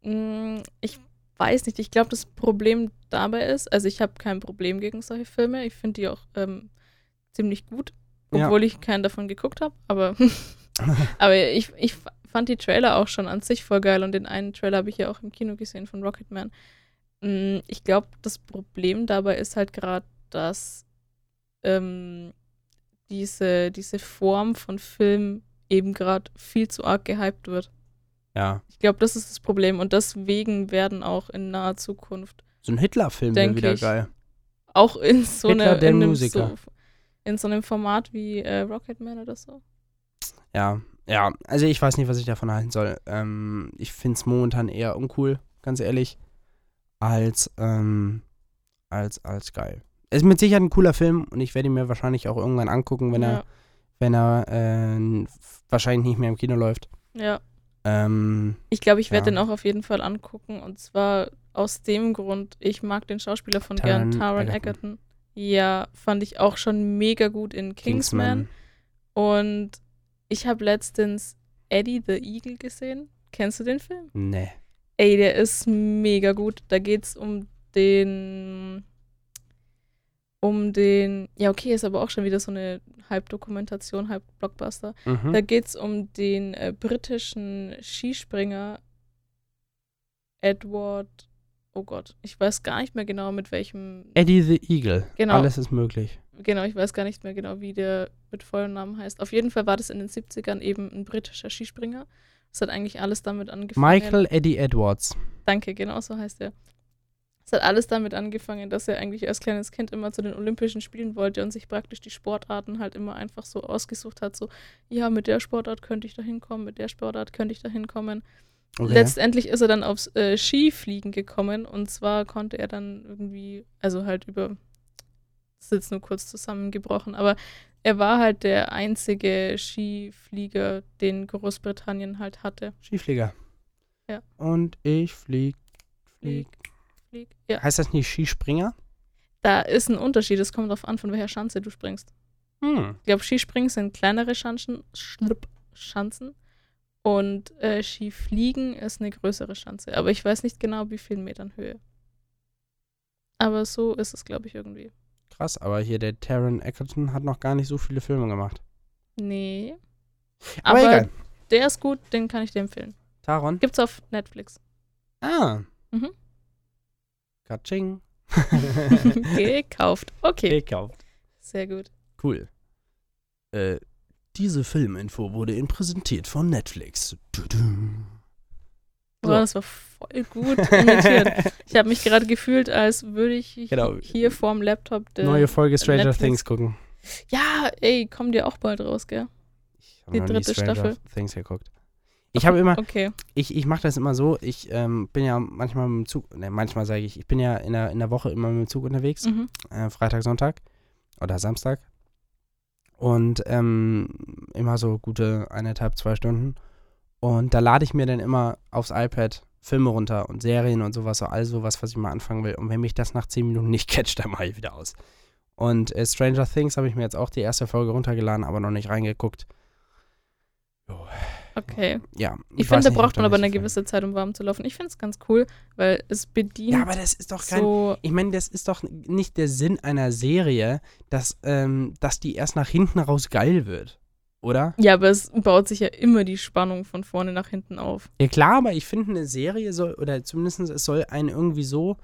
Mm, Ich weiß nicht, ich glaube, das Problem dabei ist, also ich habe kein Problem gegen solche Filme. Ich finde die auch ähm, ziemlich gut, Ja. obwohl ich keinen davon geguckt habe, aber, [LAUGHS] aber ich, ich fand die Trailer auch schon an sich voll geil und den einen Trailer habe ich ja auch im Kino gesehen von Rocketman. Mm, Ich glaube, das Problem dabei ist halt gerade, dass ähm, diese, diese Form von Film eben gerade viel zu arg gehypt wird. ja, Ich glaube, das ist das Problem und deswegen werden auch in naher Zukunft so ein Hitler-Film wäre wieder ich. geil. auch in so, Hitler, eine, in, einem so, in so einem Format wie äh, Rocketman oder so. Ja, ja, also ich weiß nicht, was ich davon halten soll. Ähm, ich finde es momentan eher uncool, ganz ehrlich, als, ähm, als, als geil. Ist mit Sicherheit ein cooler Film und ich werde ihn mir wahrscheinlich auch irgendwann angucken, wenn ja, er, wenn er äh, wahrscheinlich nicht mehr im Kino läuft. ja. Ähm, Ich glaube, ich werde Ja. den auch auf jeden Fall angucken und zwar aus dem Grund, ich mag den Schauspieler von Taron gern, Taron Egerton. Egerton. Ja, fand ich auch schon mega gut in Kingsman. Und ich habe letztens Eddie the Eagle gesehen. Kennst du den Film? Nee. Ey, der ist mega gut. Da geht's um den. Um den. Ja, okay, ist aber auch schon wieder so eine Halbdokumentation, halb Blockbuster. Mhm. Da geht's um den äh, britischen Skispringer Edward. Oh Gott, ich weiß gar nicht mehr genau, mit welchem. Eddie the Eagle. Genau. Alles ist möglich. Genau, ich weiß gar nicht mehr genau, wie der mit vollen Namen heißt. Auf jeden Fall war das in den 70ern eben ein britischer Skispringer. Das hat eigentlich alles damit angefangen. Michael Eddie Edwards. Danke, genau so heißt er. Es hat alles damit angefangen, dass er eigentlich als kleines Kind immer zu den Olympischen Spielen wollte und sich praktisch die Sportarten halt immer einfach so ausgesucht hat, so, ja, mit der Sportart könnte ich da hinkommen, mit der Sportart könnte ich da hinkommen. Okay. Letztendlich ist er dann aufs äh, Skifliegen gekommen und zwar konnte er dann irgendwie, also halt über, das ist jetzt nur kurz zusammengebrochen, aber er war halt der einzige Skiflieger, den Großbritannien halt hatte. Skiflieger. Ja. Und ich flieg, flieg. Flieg. Ja. Heißt das nicht Skispringer? Da ist ein Unterschied, es kommt darauf an, von welcher Schanze du springst. Hm. Ich glaube, Skispringen sind kleinere Schanzen, Schnupp, Schanzen und äh, Skifliegen ist eine größere Schanze. Aber ich weiß nicht genau, wie viel Metern Höhe. Aber so ist es, glaube ich, irgendwie. Krass, aber hier der Taron Egerton hat noch gar nicht so viele Filme gemacht. Nee. Aber, Aber, egal. der ist gut, den kann ich dir empfehlen. Taron? Gibt's auf Netflix. Ah. Mhm. Katsching. [LAUGHS] Gekauft. Okay, Gekauft. sehr gut. Cool. Äh, diese Filminfo wurde Ihnen präsentiert von Netflix. Tudu. So. Boah, das war voll gut [LAUGHS] imitiert. Ich habe mich gerade gefühlt, als würde ich Genau. hier vorm Laptop der Neue Folge Stranger Netflix. Things gucken. Ja, ey, kommt dir auch bald raus, gell? Ich hab Die dritte Stranger Staffel. Things geguckt. Ich habe immer, Okay. ich, ich mache das immer so, ich ähm, bin ja manchmal mit dem Zug, ne, manchmal sage ich, ich bin ja in der, in der Woche immer mit dem Zug unterwegs, Mhm. äh, Freitag, Sonntag oder Samstag. Und ähm, immer so gute eineinhalb, zwei Stunden. Und da lade ich mir dann immer aufs iPad Filme runter und Serien und sowas, so all sowas, was ich mal anfangen will. Und wenn mich das nach 10 Minuten nicht [LAUGHS] catcht, dann mache ich wieder aus. Und äh, Stranger Things habe ich mir jetzt auch die erste Folge runtergeladen, aber noch nicht reingeguckt. Jo. Okay. Ja. Ich weiß finde, da braucht man aber eine gewisse Zeit, um warm zu laufen. Ich finde es ganz cool, weil es bedient Ja, aber das ist doch kein. so. Ich meine, das ist doch nicht der Sinn einer Serie, dass, ähm, dass die erst nach hinten raus geil wird. Oder? Ja, aber es baut sich ja immer die Spannung von vorne nach hinten auf. Ja klar, aber ich finde, eine Serie soll, oder zumindest es soll einen irgendwie so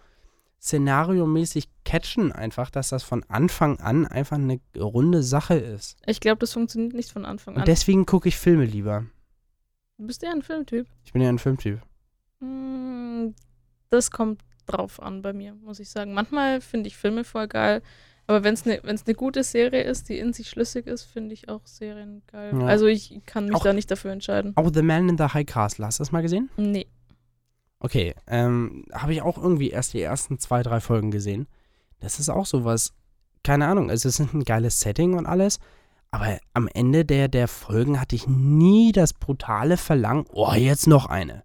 szenariomäßig catchen, einfach, dass das von Anfang an einfach eine runde Sache ist. Ich glaube, das funktioniert nicht von Anfang Und an. deswegen gucke ich Filme lieber. Du bist ja ein Filmtyp. Ich bin ja ein Filmtyp. Hm, Das kommt drauf an bei mir, muss ich sagen. Manchmal finde ich Filme voll geil, aber wenn es eine ne gute Serie ist, die in sich schlüssig ist, finde ich auch Serien geil. Ja. Also ich kann mich Auch- da nicht dafür entscheiden. Auch The Man in the High Castle, hast du das mal gesehen? Nee. Okay, ähm, habe ich auch irgendwie erst die ersten zwei, drei Folgen gesehen. Das ist auch sowas, keine Ahnung, also es ist ein geiles Setting und alles, aber am Ende der, der Folgen hatte ich nie das brutale Verlangen, oh, jetzt noch eine.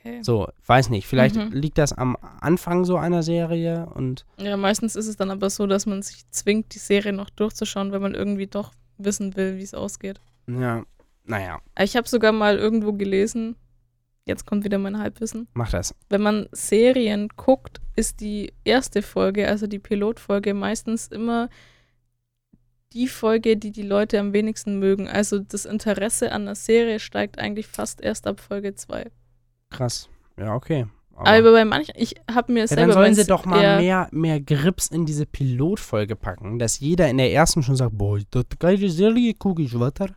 Okay. So, weiß nicht, vielleicht Mhm. liegt das am Anfang so einer Serie und Ja, meistens ist es dann aber so, dass man sich zwingt, die Serie noch durchzuschauen, weil man irgendwie doch wissen will, wie es ausgeht. ja, naja, Ich habe sogar mal irgendwo gelesen, jetzt kommt wieder mein Halbwissen, mach das. wenn man Serien guckt, ist die erste Folge, also die Pilotfolge, meistens immer die Folge, die die Leute am wenigsten mögen. Also das Interesse an der Serie steigt eigentlich fast erst ab Folge 2. Krass. Ja, okay. Aber bei manchen, ich habe mir ja, selber dann sollen sie doch mal mehr, mehr Grips in diese Pilotfolge packen, dass jeder in der ersten schon sagt, boah, das geile Serie gucke ich weiter.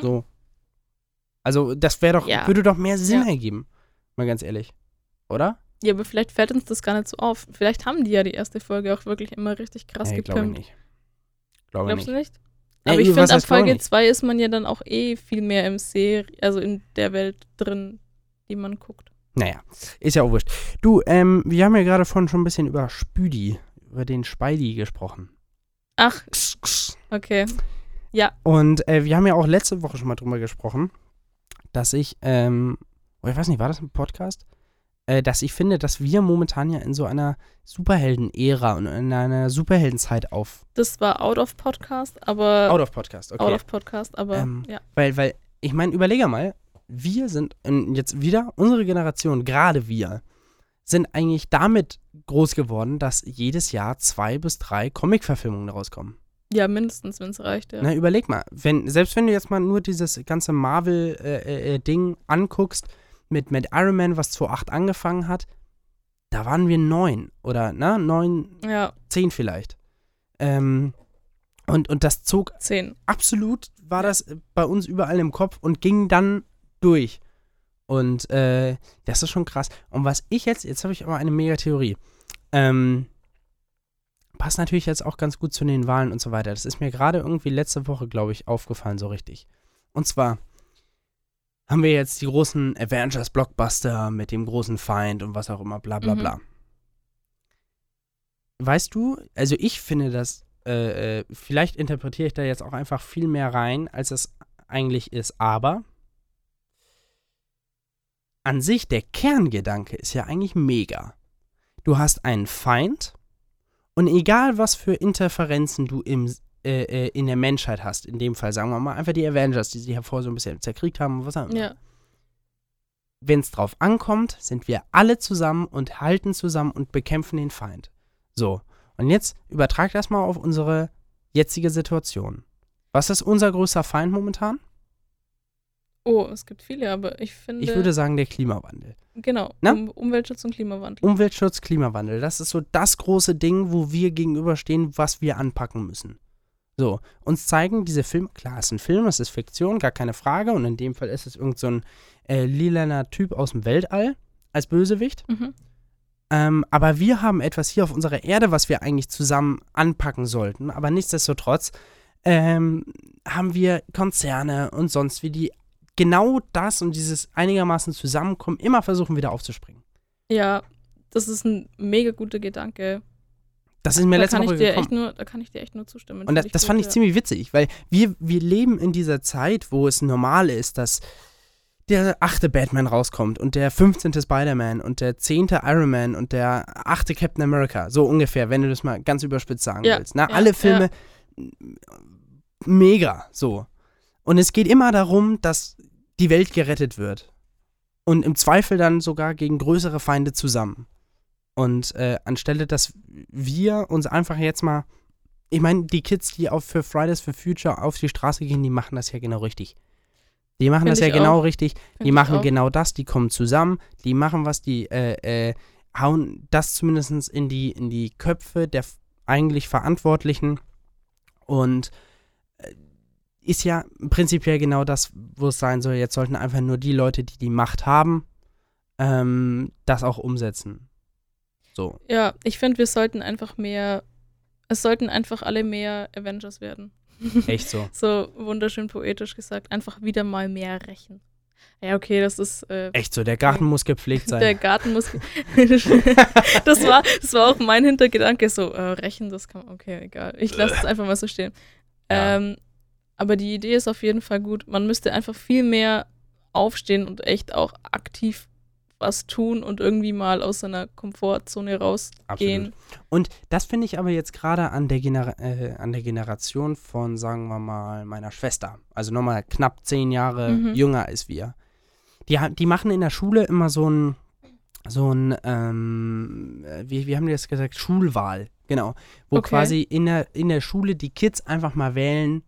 So. Also, das wäre doch, Ja. würde doch mehr Sinn Ja. ergeben. Mal ganz ehrlich. Oder? Ja, aber vielleicht fällt uns das gar nicht so auf. Vielleicht haben die ja die erste Folge auch wirklich immer richtig krass nee, glaube ich gepimpt. nicht. Glaube Glaubst nicht. du nicht? Nee, Aber ich finde, ab Folge nicht? 2 ist man ja dann auch eh viel mehr im Serie, also in der Welt drin, die man guckt. Naja, ist ja auch wurscht. Du, ähm, wir haben ja gerade vorhin schon ein bisschen über Spüdi, über den Spidey gesprochen. Ach, okay. Ja, Und äh, wir haben ja auch letzte Woche schon mal drüber gesprochen, dass ich, ähm, oh, ich weiß nicht, war das ein Podcast? Äh, dass ich finde, dass wir momentan ja in so einer Superhelden-Ära und in einer Superheldenzeit auf. das war out of Podcast, aber Out of Podcast, okay. out of Podcast, aber Ähm, ja. Weil, weil, ich meine, überlege mal, wir sind jetzt wieder, unsere Generation, gerade wir, sind eigentlich damit groß geworden, dass jedes Jahr zwei bis drei Comic-Verfilmungen rauskommen. Ja, mindestens, wenn es reicht, ja. Na, überleg mal, wenn, selbst wenn du jetzt mal nur dieses ganze Marvel-Ding anguckst, mit, mit Iron Man, was 2008 angefangen hat, da waren wir neun oder, na, neun, Ja, zehn vielleicht. Ähm, und, und das zog 10. absolut, war das bei uns überall im Kopf und ging dann durch. Und äh, das ist schon krass. Und was ich jetzt, jetzt habe ich aber eine mega Theorie. Ähm, passt natürlich jetzt auch ganz gut zu den Wahlen und so weiter. Das ist mir gerade irgendwie letzte Woche, glaube ich, aufgefallen, so richtig. Und zwar haben wir jetzt die großen Avengers-Blockbuster mit dem großen Feind und was auch immer, bla bla Mhm. bla. Weißt du, also ich finde das, äh, äh, vielleicht interpretiere ich da jetzt auch einfach viel mehr rein, als es eigentlich ist, aber an sich der Kerngedanke ist ja eigentlich mega. Du hast einen Feind und egal was für Interferenzen du im, äh, äh, in der Menschheit hast, in dem Fall sagen wir mal einfach die Avengers, die sich hervor so ein bisschen zerkriegt haben, was auch immer. Ja. Wenn es drauf ankommt, sind wir alle zusammen und halten zusammen und bekämpfen den Feind. So, und jetzt übertrag das mal auf unsere jetzige Situation. Was ist unser größter Feind momentan? Oh, es gibt viele, aber ich finde. Ich würde sagen, der Klimawandel. Genau. Na? Um, Umweltschutz und Klimawandel. Umweltschutz, Klimawandel, das ist so das große Ding, wo wir gegenüberstehen, was wir anpacken müssen. So, uns zeigen diese Filme, klar, es ist ein Film, es ist Fiktion, gar keine Frage, und in dem Fall ist es irgend so ein äh, lilaner Typ aus dem Weltall als Bösewicht. Mhm. Ähm, aber wir haben etwas hier auf unserer Erde, was wir eigentlich zusammen anpacken sollten. Aber nichtsdestotrotz ähm, haben wir Konzerne und sonst wie die genau das und dieses einigermaßen Zusammenkommen immer versuchen wieder aufzuspringen. Ja, das ist ein mega guter Gedanke. Das ist mir Da letzte Woche dir gekommen. echt nur, da kann ich dir echt nur zustimmen. Und das, das fand ich ja. ziemlich witzig, weil wir, wir leben in dieser Zeit, wo es normal ist, dass der achte Batman rauskommt und der 15. Spider-Man und der zehnte Iron Man und der achte Captain America. So ungefähr, wenn du das mal ganz überspitzt sagen Ja, willst. Na, ja, alle Filme mega, so. Und es geht immer darum, dass die Welt gerettet wird. Und im Zweifel dann sogar gegen größere Feinde zusammen. Und äh, anstelle, dass wir uns einfach jetzt mal. Ich meine, die Kids, die auf für Fridays for Future auf die Straße gehen, die machen das ja genau richtig. Die machen Find das ja genau auch. richtig. Find Die machen genau das, die kommen zusammen, die machen was, die äh, äh, hauen das zumindest in die, in die Köpfe der eigentlich Verantwortlichen und äh, ist ja prinzipiell genau das, wo es sein soll. Jetzt sollten einfach nur die Leute, die die Macht haben, ähm, das auch umsetzen. So. Ja, ich finde, wir sollten einfach mehr, es sollten einfach alle mehr Avengers werden. [LAUGHS] Echt so. So wunderschön poetisch gesagt, einfach wieder mal mehr rächen. Ja, okay, das ist äh, Echt so. Der Garten muss gepflegt sein. der Garten muss. [LAUGHS] [LAUGHS] das war, das war auch mein Hintergedanke, so äh, rächen, das kann, okay, egal. Ich lasse es einfach mal so stehen. Ja. Ähm, aber die Idee ist auf jeden Fall gut. Man müsste einfach viel mehr aufstehen und echt auch aktiv was tun und irgendwie mal aus seiner Komfortzone rausgehen. Und das finde ich aber jetzt gerade an, der äh, an der Generation von, sagen wir mal, meiner Schwester. Also nochmal knapp zehn Jahre Mhm. jünger als wir. Die, die machen in der Schule immer so ein, so ein, ähm, äh, wie, wie haben die das gesagt? Schulwahl. Genau. Wo Okay. quasi in der, in der Schule die Kids einfach mal wählen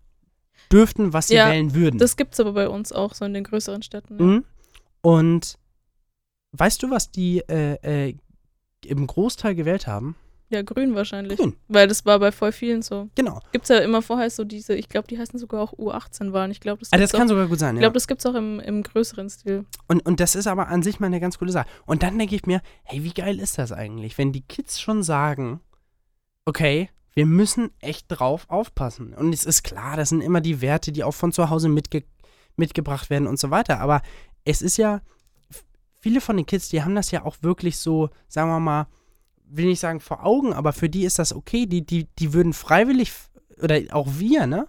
dürften, was sie Ja, wählen würden. Das gibt's aber bei uns auch so in den größeren Städten. Ja. Mhm. Und weißt du, was die äh, äh, im Großteil gewählt haben? Ja, grün wahrscheinlich. Grün. Weil das war bei voll vielen so. Genau. Gibt's ja immer vorher so diese, ich glaube, die heißen sogar auch U18-Wahlen. Ich glaube, das gibt's das kann auch, sogar gut sein, ich ja. glaube, das gibt's auch im, im größeren Stil. Und, und das ist aber an sich mal eine ganz coole Sache. Und dann denke ich mir, hey, wie geil ist das eigentlich, wenn die Kids schon sagen, okay, wir müssen echt drauf aufpassen. Und es ist klar, das sind immer die Werte, die auch von zu Hause mitge mitgebracht werden und so weiter. Aber es ist ja, viele von den Kids, die haben das ja auch wirklich so, sagen wir mal, will nicht sagen vor Augen, aber für die ist das okay. Die, die, die würden freiwillig, oder auch wir, ne?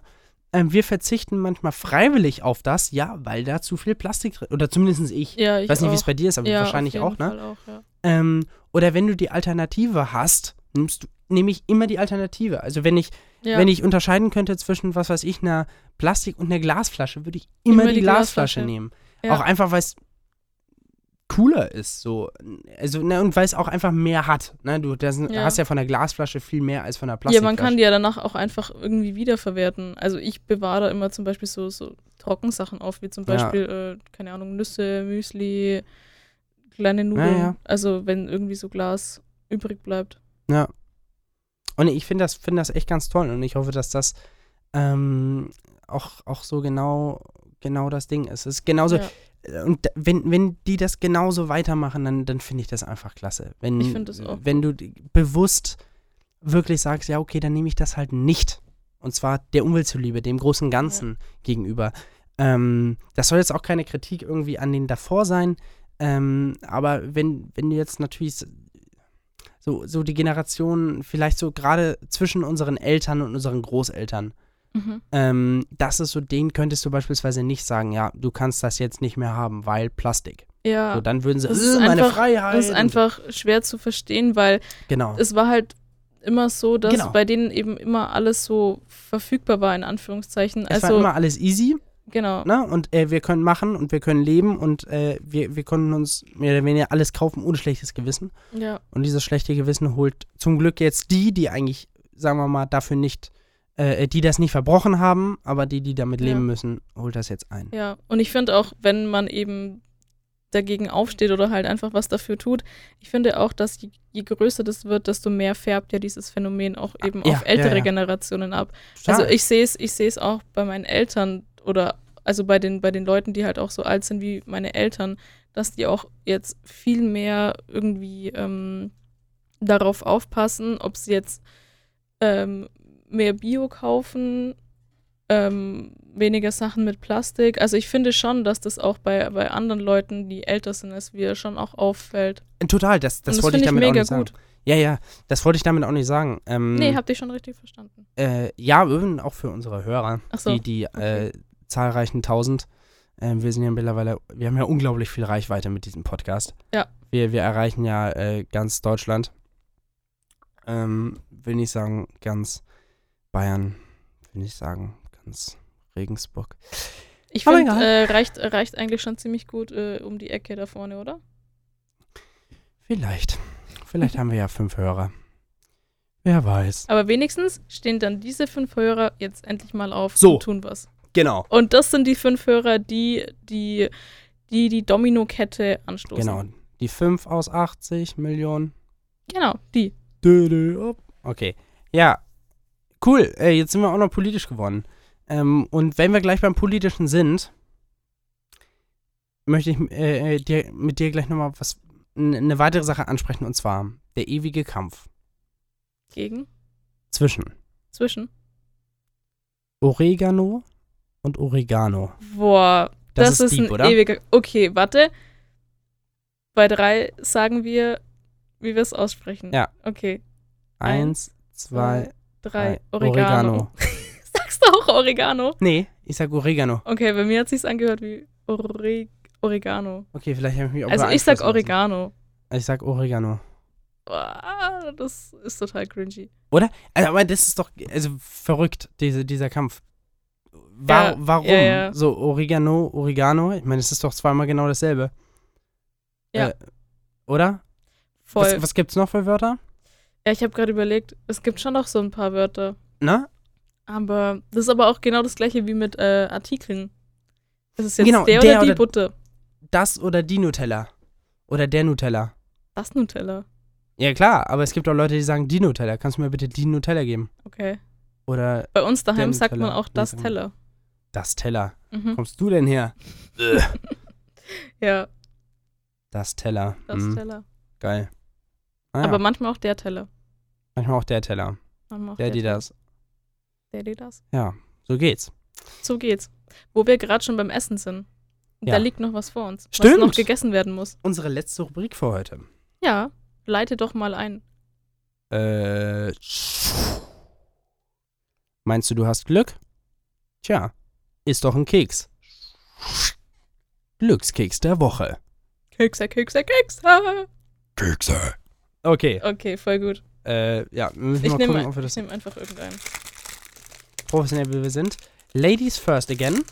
Ähm, wir verzichten manchmal freiwillig auf das, ja, weil da zu viel Plastik drin, oder zumindest ich. Ja, ich weiß nicht, wie es bei dir ist, aber ja, wahrscheinlich auch, ne? Auch, ja. Ähm, oder wenn du die Alternative hast, nimmst du, nehme ich immer die Alternative. Also wenn ich, Ja. wenn ich unterscheiden könnte zwischen, was weiß ich, einer Plastik- und einer Glasflasche, würde ich immer, Immer die, die Glasflasche, Glasflasche. nehmen. Ja. Auch einfach, weil es cooler ist, so. Also, ne, und weil es auch einfach mehr hat. Ne? Du das, Ja. hast ja von der Glasflasche viel mehr als von der Ja, Plastikflasche. man kann die ja danach auch einfach irgendwie wiederverwerten. Also ich bewahre da immer zum Beispiel so, so Trockensachen auf, wie zum Ja. Beispiel, äh, keine Ahnung, Nüsse, Müsli, kleine Nudeln. ja. Also wenn irgendwie so Glas übrig bleibt. Ja. Und ich finde das, find das echt ganz toll und ich hoffe, dass das ähm, auch, auch so genau, genau das Ding ist. Es ist genauso, Ja. und d- wenn, wenn die das genauso weitermachen, dann, dann finde ich das einfach klasse. Wenn, Ich find das auch Wenn du bewusst wirklich sagst, ja, okay, dann nehme ich das halt nicht. Und zwar der Umwelt zuliebe, dem großen Ganzen gegenüber. Ähm, das soll jetzt auch keine Kritik irgendwie an den davor sein. Ähm, aber wenn, wenn du jetzt natürlich so, so die Generation, vielleicht so gerade zwischen unseren Eltern und unseren Großeltern, Mhm. ähm, das ist so, denen könntest du beispielsweise nicht sagen, ja, du kannst das jetzt nicht mehr haben, weil Plastik. Ja. So, dann würden sie, Das ist "Äh, meine einfach- Freiheit. Das ist einfach schwer zu verstehen, weil. Genau. es war halt immer so, dass Genau. bei denen eben immer alles so verfügbar war, in Anführungszeichen. Es war Also, immer alles easy, genau. ne? Und äh, wir können machen und wir können leben und äh, wir, wir konnten uns mehr oder weniger alles kaufen ohne schlechtes Gewissen. Ja. Und dieses schlechte Gewissen holt zum Glück jetzt die, die eigentlich, sagen wir mal, dafür nicht, äh, die das nicht verbrochen haben, aber die, die damit Ja. leben müssen, holt das jetzt ein. Ja, und ich finde auch, wenn man eben dagegen aufsteht oder halt einfach was dafür tut, ich finde auch, dass je, je größer das wird, desto mehr färbt ja dieses Phänomen auch eben Ja, auf ältere ja. Generationen ab. Total. Also ich sehe es, ich sehe es auch bei meinen Eltern oder also bei den, bei den Leuten, die halt auch so alt sind wie meine Eltern, dass die auch jetzt viel mehr irgendwie ähm, darauf aufpassen, ob sie jetzt ähm, mehr Bio kaufen, ähm, weniger Sachen mit Plastik. Also ich finde schon, dass das auch bei, bei anderen Leuten, die älter sind als wir, schon auch auffällt. Total, das, das das wollte ich finde ich damit auch nicht sagen. gut. Ja, ja, das wollte ich damit auch nicht sagen. Ähm, Nee, habt ihr schon richtig verstanden. äh, ja, auch für unsere Hörer, so, die, die okay. äh, zahlreichen tausend, Ähm, wir sind ja mittlerweile, wir haben ja unglaublich viel Reichweite mit diesem Podcast. Ja. Wir, wir erreichen ja äh, ganz Deutschland. Ähm, will nicht sagen ganz Bayern, will nicht sagen ganz Regensburg. Ich finde, äh, reicht, reicht eigentlich schon ziemlich gut äh, um die Ecke da vorne, oder? Vielleicht. Vielleicht haben wir ja fünf Hörer. Wer weiß. Aber wenigstens stehen dann diese fünf Hörer jetzt endlich mal auf So. und tun was. Genau. Und das sind die fünf Hörer, die die, die, die Domino-Kette anstoßen. Genau. Die 5 aus 80 Millionen. Genau, die. Okay. Ja. Cool. Äh, jetzt sind wir auch noch politisch geworden. Ähm, und wenn wir gleich beim Politischen sind, möchte ich äh, äh, dir, mit dir gleich nochmal was, eine weitere Sache ansprechen und zwar der ewige Kampf Gegen, zwischen zwischen. Oregano und Oregano. Boah, Das, das, ist, ist, deep, ein oder? ewiger. Okay, warte. Bei drei sagen wir, wie wir es aussprechen. Ja. Okay. Eins, zwei, drei. drei. Oregano. [LAUGHS] Sagst du auch Oregano? Nee, ich sag Oregano. Okay, bei mir hat sich's angehört wie Ore Oregano. Okay, vielleicht habe ich mich auch Also ich sag. Oregano. Ich sag Oregano. Boah, das ist total cringy. Also, aber das ist doch also verrückt, diese, dieser Kampf. Wa Ja, warum? ja, ja. So Oregano, Oregano? Ich meine, es ist doch zweimal genau dasselbe. Ja. Äh, oder? Voll. Was, was gibt's noch für Wörter? Ja, ich habe gerade überlegt, es gibt schon noch so ein paar Wörter. Na? Aber das ist aber auch genau das gleiche wie mit äh, Artikeln. Das ist jetzt Genau, der, der oder die oder- Butter. Das oder die Nutella? Oder der Nutella? Das Nutella. Ja, klar, aber es gibt auch Leute, die sagen die Nutella. Kannst du mir bitte die Nutella geben? Okay. Oder Bei uns daheim Der sagt man auch das Teller. das Teller. Mhm. Kommst du denn her? [LAUGHS] Ja, Das Teller. das Hm, Teller. Geil. Ah, ja. Aber manchmal auch der Teller. manchmal auch der Teller. Manchmal auch Der, die Teller. das. Der, die das. Ja, so geht's. So geht's. Wo wir gerade schon beim Essen sind. Ja. Da liegt noch was vor uns, was Stimmt. noch gegessen werden muss. Unsere letzte Rubrik für heute. Ja, leite doch mal ein. Äh. Meinst du, du hast Glück? Tja, ist doch ein Keks. Glückskeks der Woche. Kekse, Kekse, Kekse. Kekse. Okay, Okay, voll gut. äh, ja, wir müssen Ich mal gucken, nehme ob wir ich das nehm einfach irgendeinen. professionell wie wir sind. Ladies first again.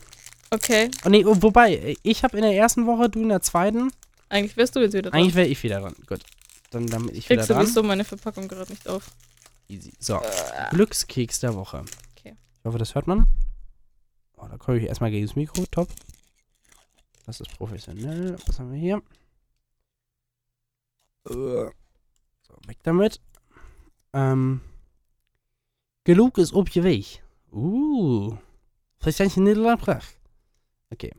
Okay, Oh nee, wobei, ich habe in der ersten Woche, du in der zweiten. eigentlich wärst du jetzt wieder dran. Eigentlich wäre ich wieder dran. Gut. Dann damit ich wieder Kriegst du dran. sowieso meine Verpackung gerade nicht auf. Easy. So, Äh, Glückskeks der Woche. Ich hoffe, das hört man. Oh, da komme ich erstmal gegen das Mikro. Top. Das ist professionell. Was haben wir hier? So, weg damit. Ähm. Genug ist op je weg. Uh. Verstand je Nederlands? Okay.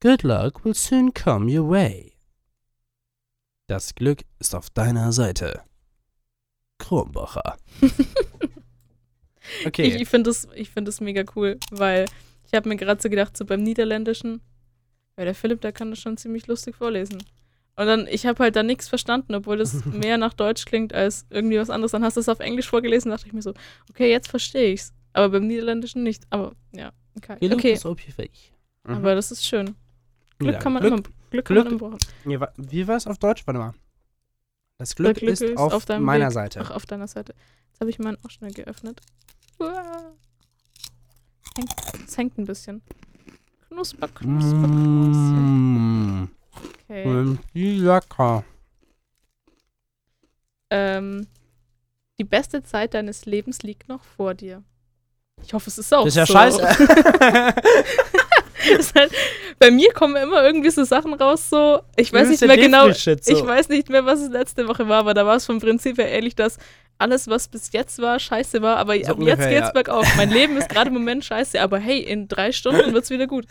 Good luck will soon come your way. Das Glück ist auf deiner Seite. Kronbacher. [LAUGHS] Okay. Ich, ich finde das, ich find das mega cool, weil ich habe mir gerade so gedacht, so beim Niederländischen, ja, der Philipp, der kann das schon ziemlich lustig vorlesen. Und dann, ich habe halt da nichts verstanden, obwohl das [LAUGHS] mehr nach Deutsch klingt als irgendwie was anderes. Dann hast du es auf Englisch vorgelesen, dachte ich mir so, okay, jetzt verstehe ich's. Aber beim Niederländischen nicht. Aber ja, okay. Genug okay. ist op je weg. Mhm. Aber das ist schön. Glück Ja, kann man Glück, immer, Glück kann Glück- man immer brauchen. Wie war es auf Deutsch? Warte mal. Das Glück, Glück ist, ist auf, auf meiner Weg. Seite. Ach, auf deiner Seite. Jetzt habe ich meinen auch schnell geöffnet. Uah. Hängt, es hängt ein bisschen. Knusper, knusper, knusper. Mmh. Okay. Mm, Wie lecker. Ähm, die beste Zeit deines Lebens liegt noch vor dir. Ich hoffe, es ist auch Das ist ja so. scheiße. [LAUGHS] halt, bei mir kommen immer irgendwie so Sachen raus, so. Ich weiß nicht mehr genau. So. Ich weiß nicht mehr, was es letzte Woche war, aber da war es vom Prinzip her ehrlich, dass alles, was bis jetzt war, scheiße war, aber So ab jetzt ungefähr, geht's ja. bergauf. Mein Leben ist gerade im [LAUGHS] Moment scheiße, aber hey, in drei Stunden wird's wieder gut.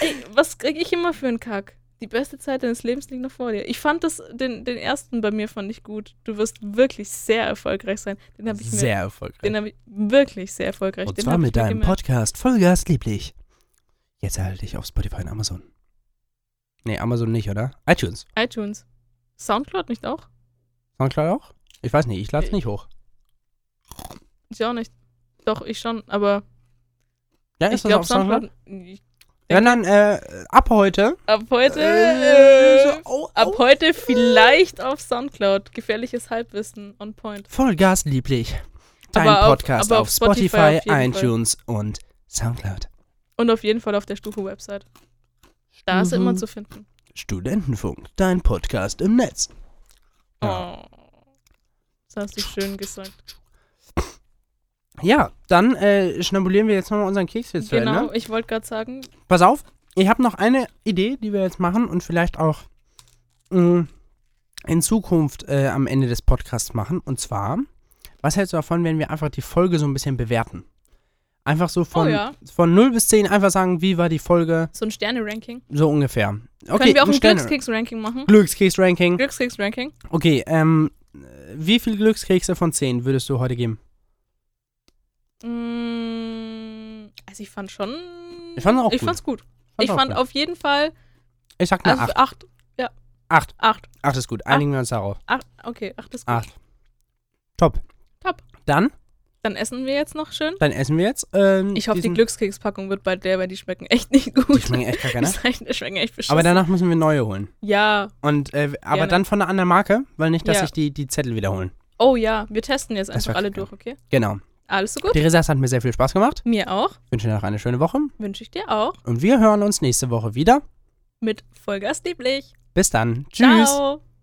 Ey, was krieg ich immer für einen Kack? Die beste Zeit deines Lebens liegt noch vor dir. Ich fand das, den, den ersten bei mir fand ich gut. Du wirst wirklich sehr erfolgreich sein. Den habe ich mir, Sehr erfolgreich. den habe ich wirklich sehr erfolgreich. Und den zwar mit deinem. Podcast Vollgas lieblich. Jetzt erhalte ich auf Spotify und Amazon. Nee, Amazon nicht, oder? iTunes. iTunes. Soundcloud nicht auch? Soundcloud auch? Ich weiß nicht, ich lade es nicht hoch. Ich auch nicht. Doch, ich schon, aber Ja, ich ist das glaube auf Soundcloud? Ich, Wenn dann äh, ab heute. Ab heute. Äh, Äh, so, oh, ab oh. heute vielleicht auf Soundcloud. Gefährliches Halbwissen on point. Vollgas lieblich. Dein Aber auf- Podcast aber auf auf Spotify Spotify, auf iTunes und Soundcloud. Und auf jeden Fall auf der Stufu-Website. Da ist er Mhm. immer zu finden. Studentenfunk, dein Podcast im Netz. Ja. Oh. Das hast du schön gesagt. Ja, dann äh, schnabulieren wir jetzt nochmal unseren Keks jetzt zu Genau, Ende. ich wollte gerade sagen, Pass auf, ich habe noch eine Idee, die wir jetzt machen und vielleicht auch mh, in Zukunft äh, am Ende des Podcasts machen. Und zwar, was hältst du davon, wenn wir einfach die Folge so ein bisschen bewerten? Einfach so von, oh ja, von 0 bis 10 einfach sagen, wie war die Folge, so ein Sterne-Ranking. so ungefähr. Okay, Können wir auch ein Sterne- Glückskeks-Ranking machen? Glückskeks-Ranking. Glückskeks-Ranking? Okay, ähm, wie viel Glückskekse von 10 würdest du heute geben? Mm, also ich fand schon. Ich fand's auch Ich gut. fand's gut. Fand's ich fand gut. auf jeden Fall. Ich sag eine Also 8. acht. Ja. Acht. Acht. 8 ist gut, einigen wir uns darauf. Acht. Okay, acht ist gut. 8. Top. Top. Dann, Dann essen wir jetzt noch schön. dann essen wir jetzt. Ähm, Ich hoffe, die Glückskekspackung wird bei der, weil die schmecken echt nicht gut. Die schmecken echt kacke, ne? [LAUGHS] Die schmecken echt beschissen. Aber danach müssen wir neue holen. Ja. Und, äh, aber Gerne. dann von einer anderen Marke, weil nicht, dass Ja. sich die, die Zettel wiederholen. Oh ja, wir testen jetzt einfach alle durch, okay? Genau. Alles so gut? Theresa, es hat mir sehr viel Spaß gemacht. Mir auch. Ich wünsche dir noch eine schöne Woche. Wünsche ich dir auch. Und wir hören uns nächste Woche wieder. Mit Vollgas lieblich. Bis dann. Tschüss. Ciao.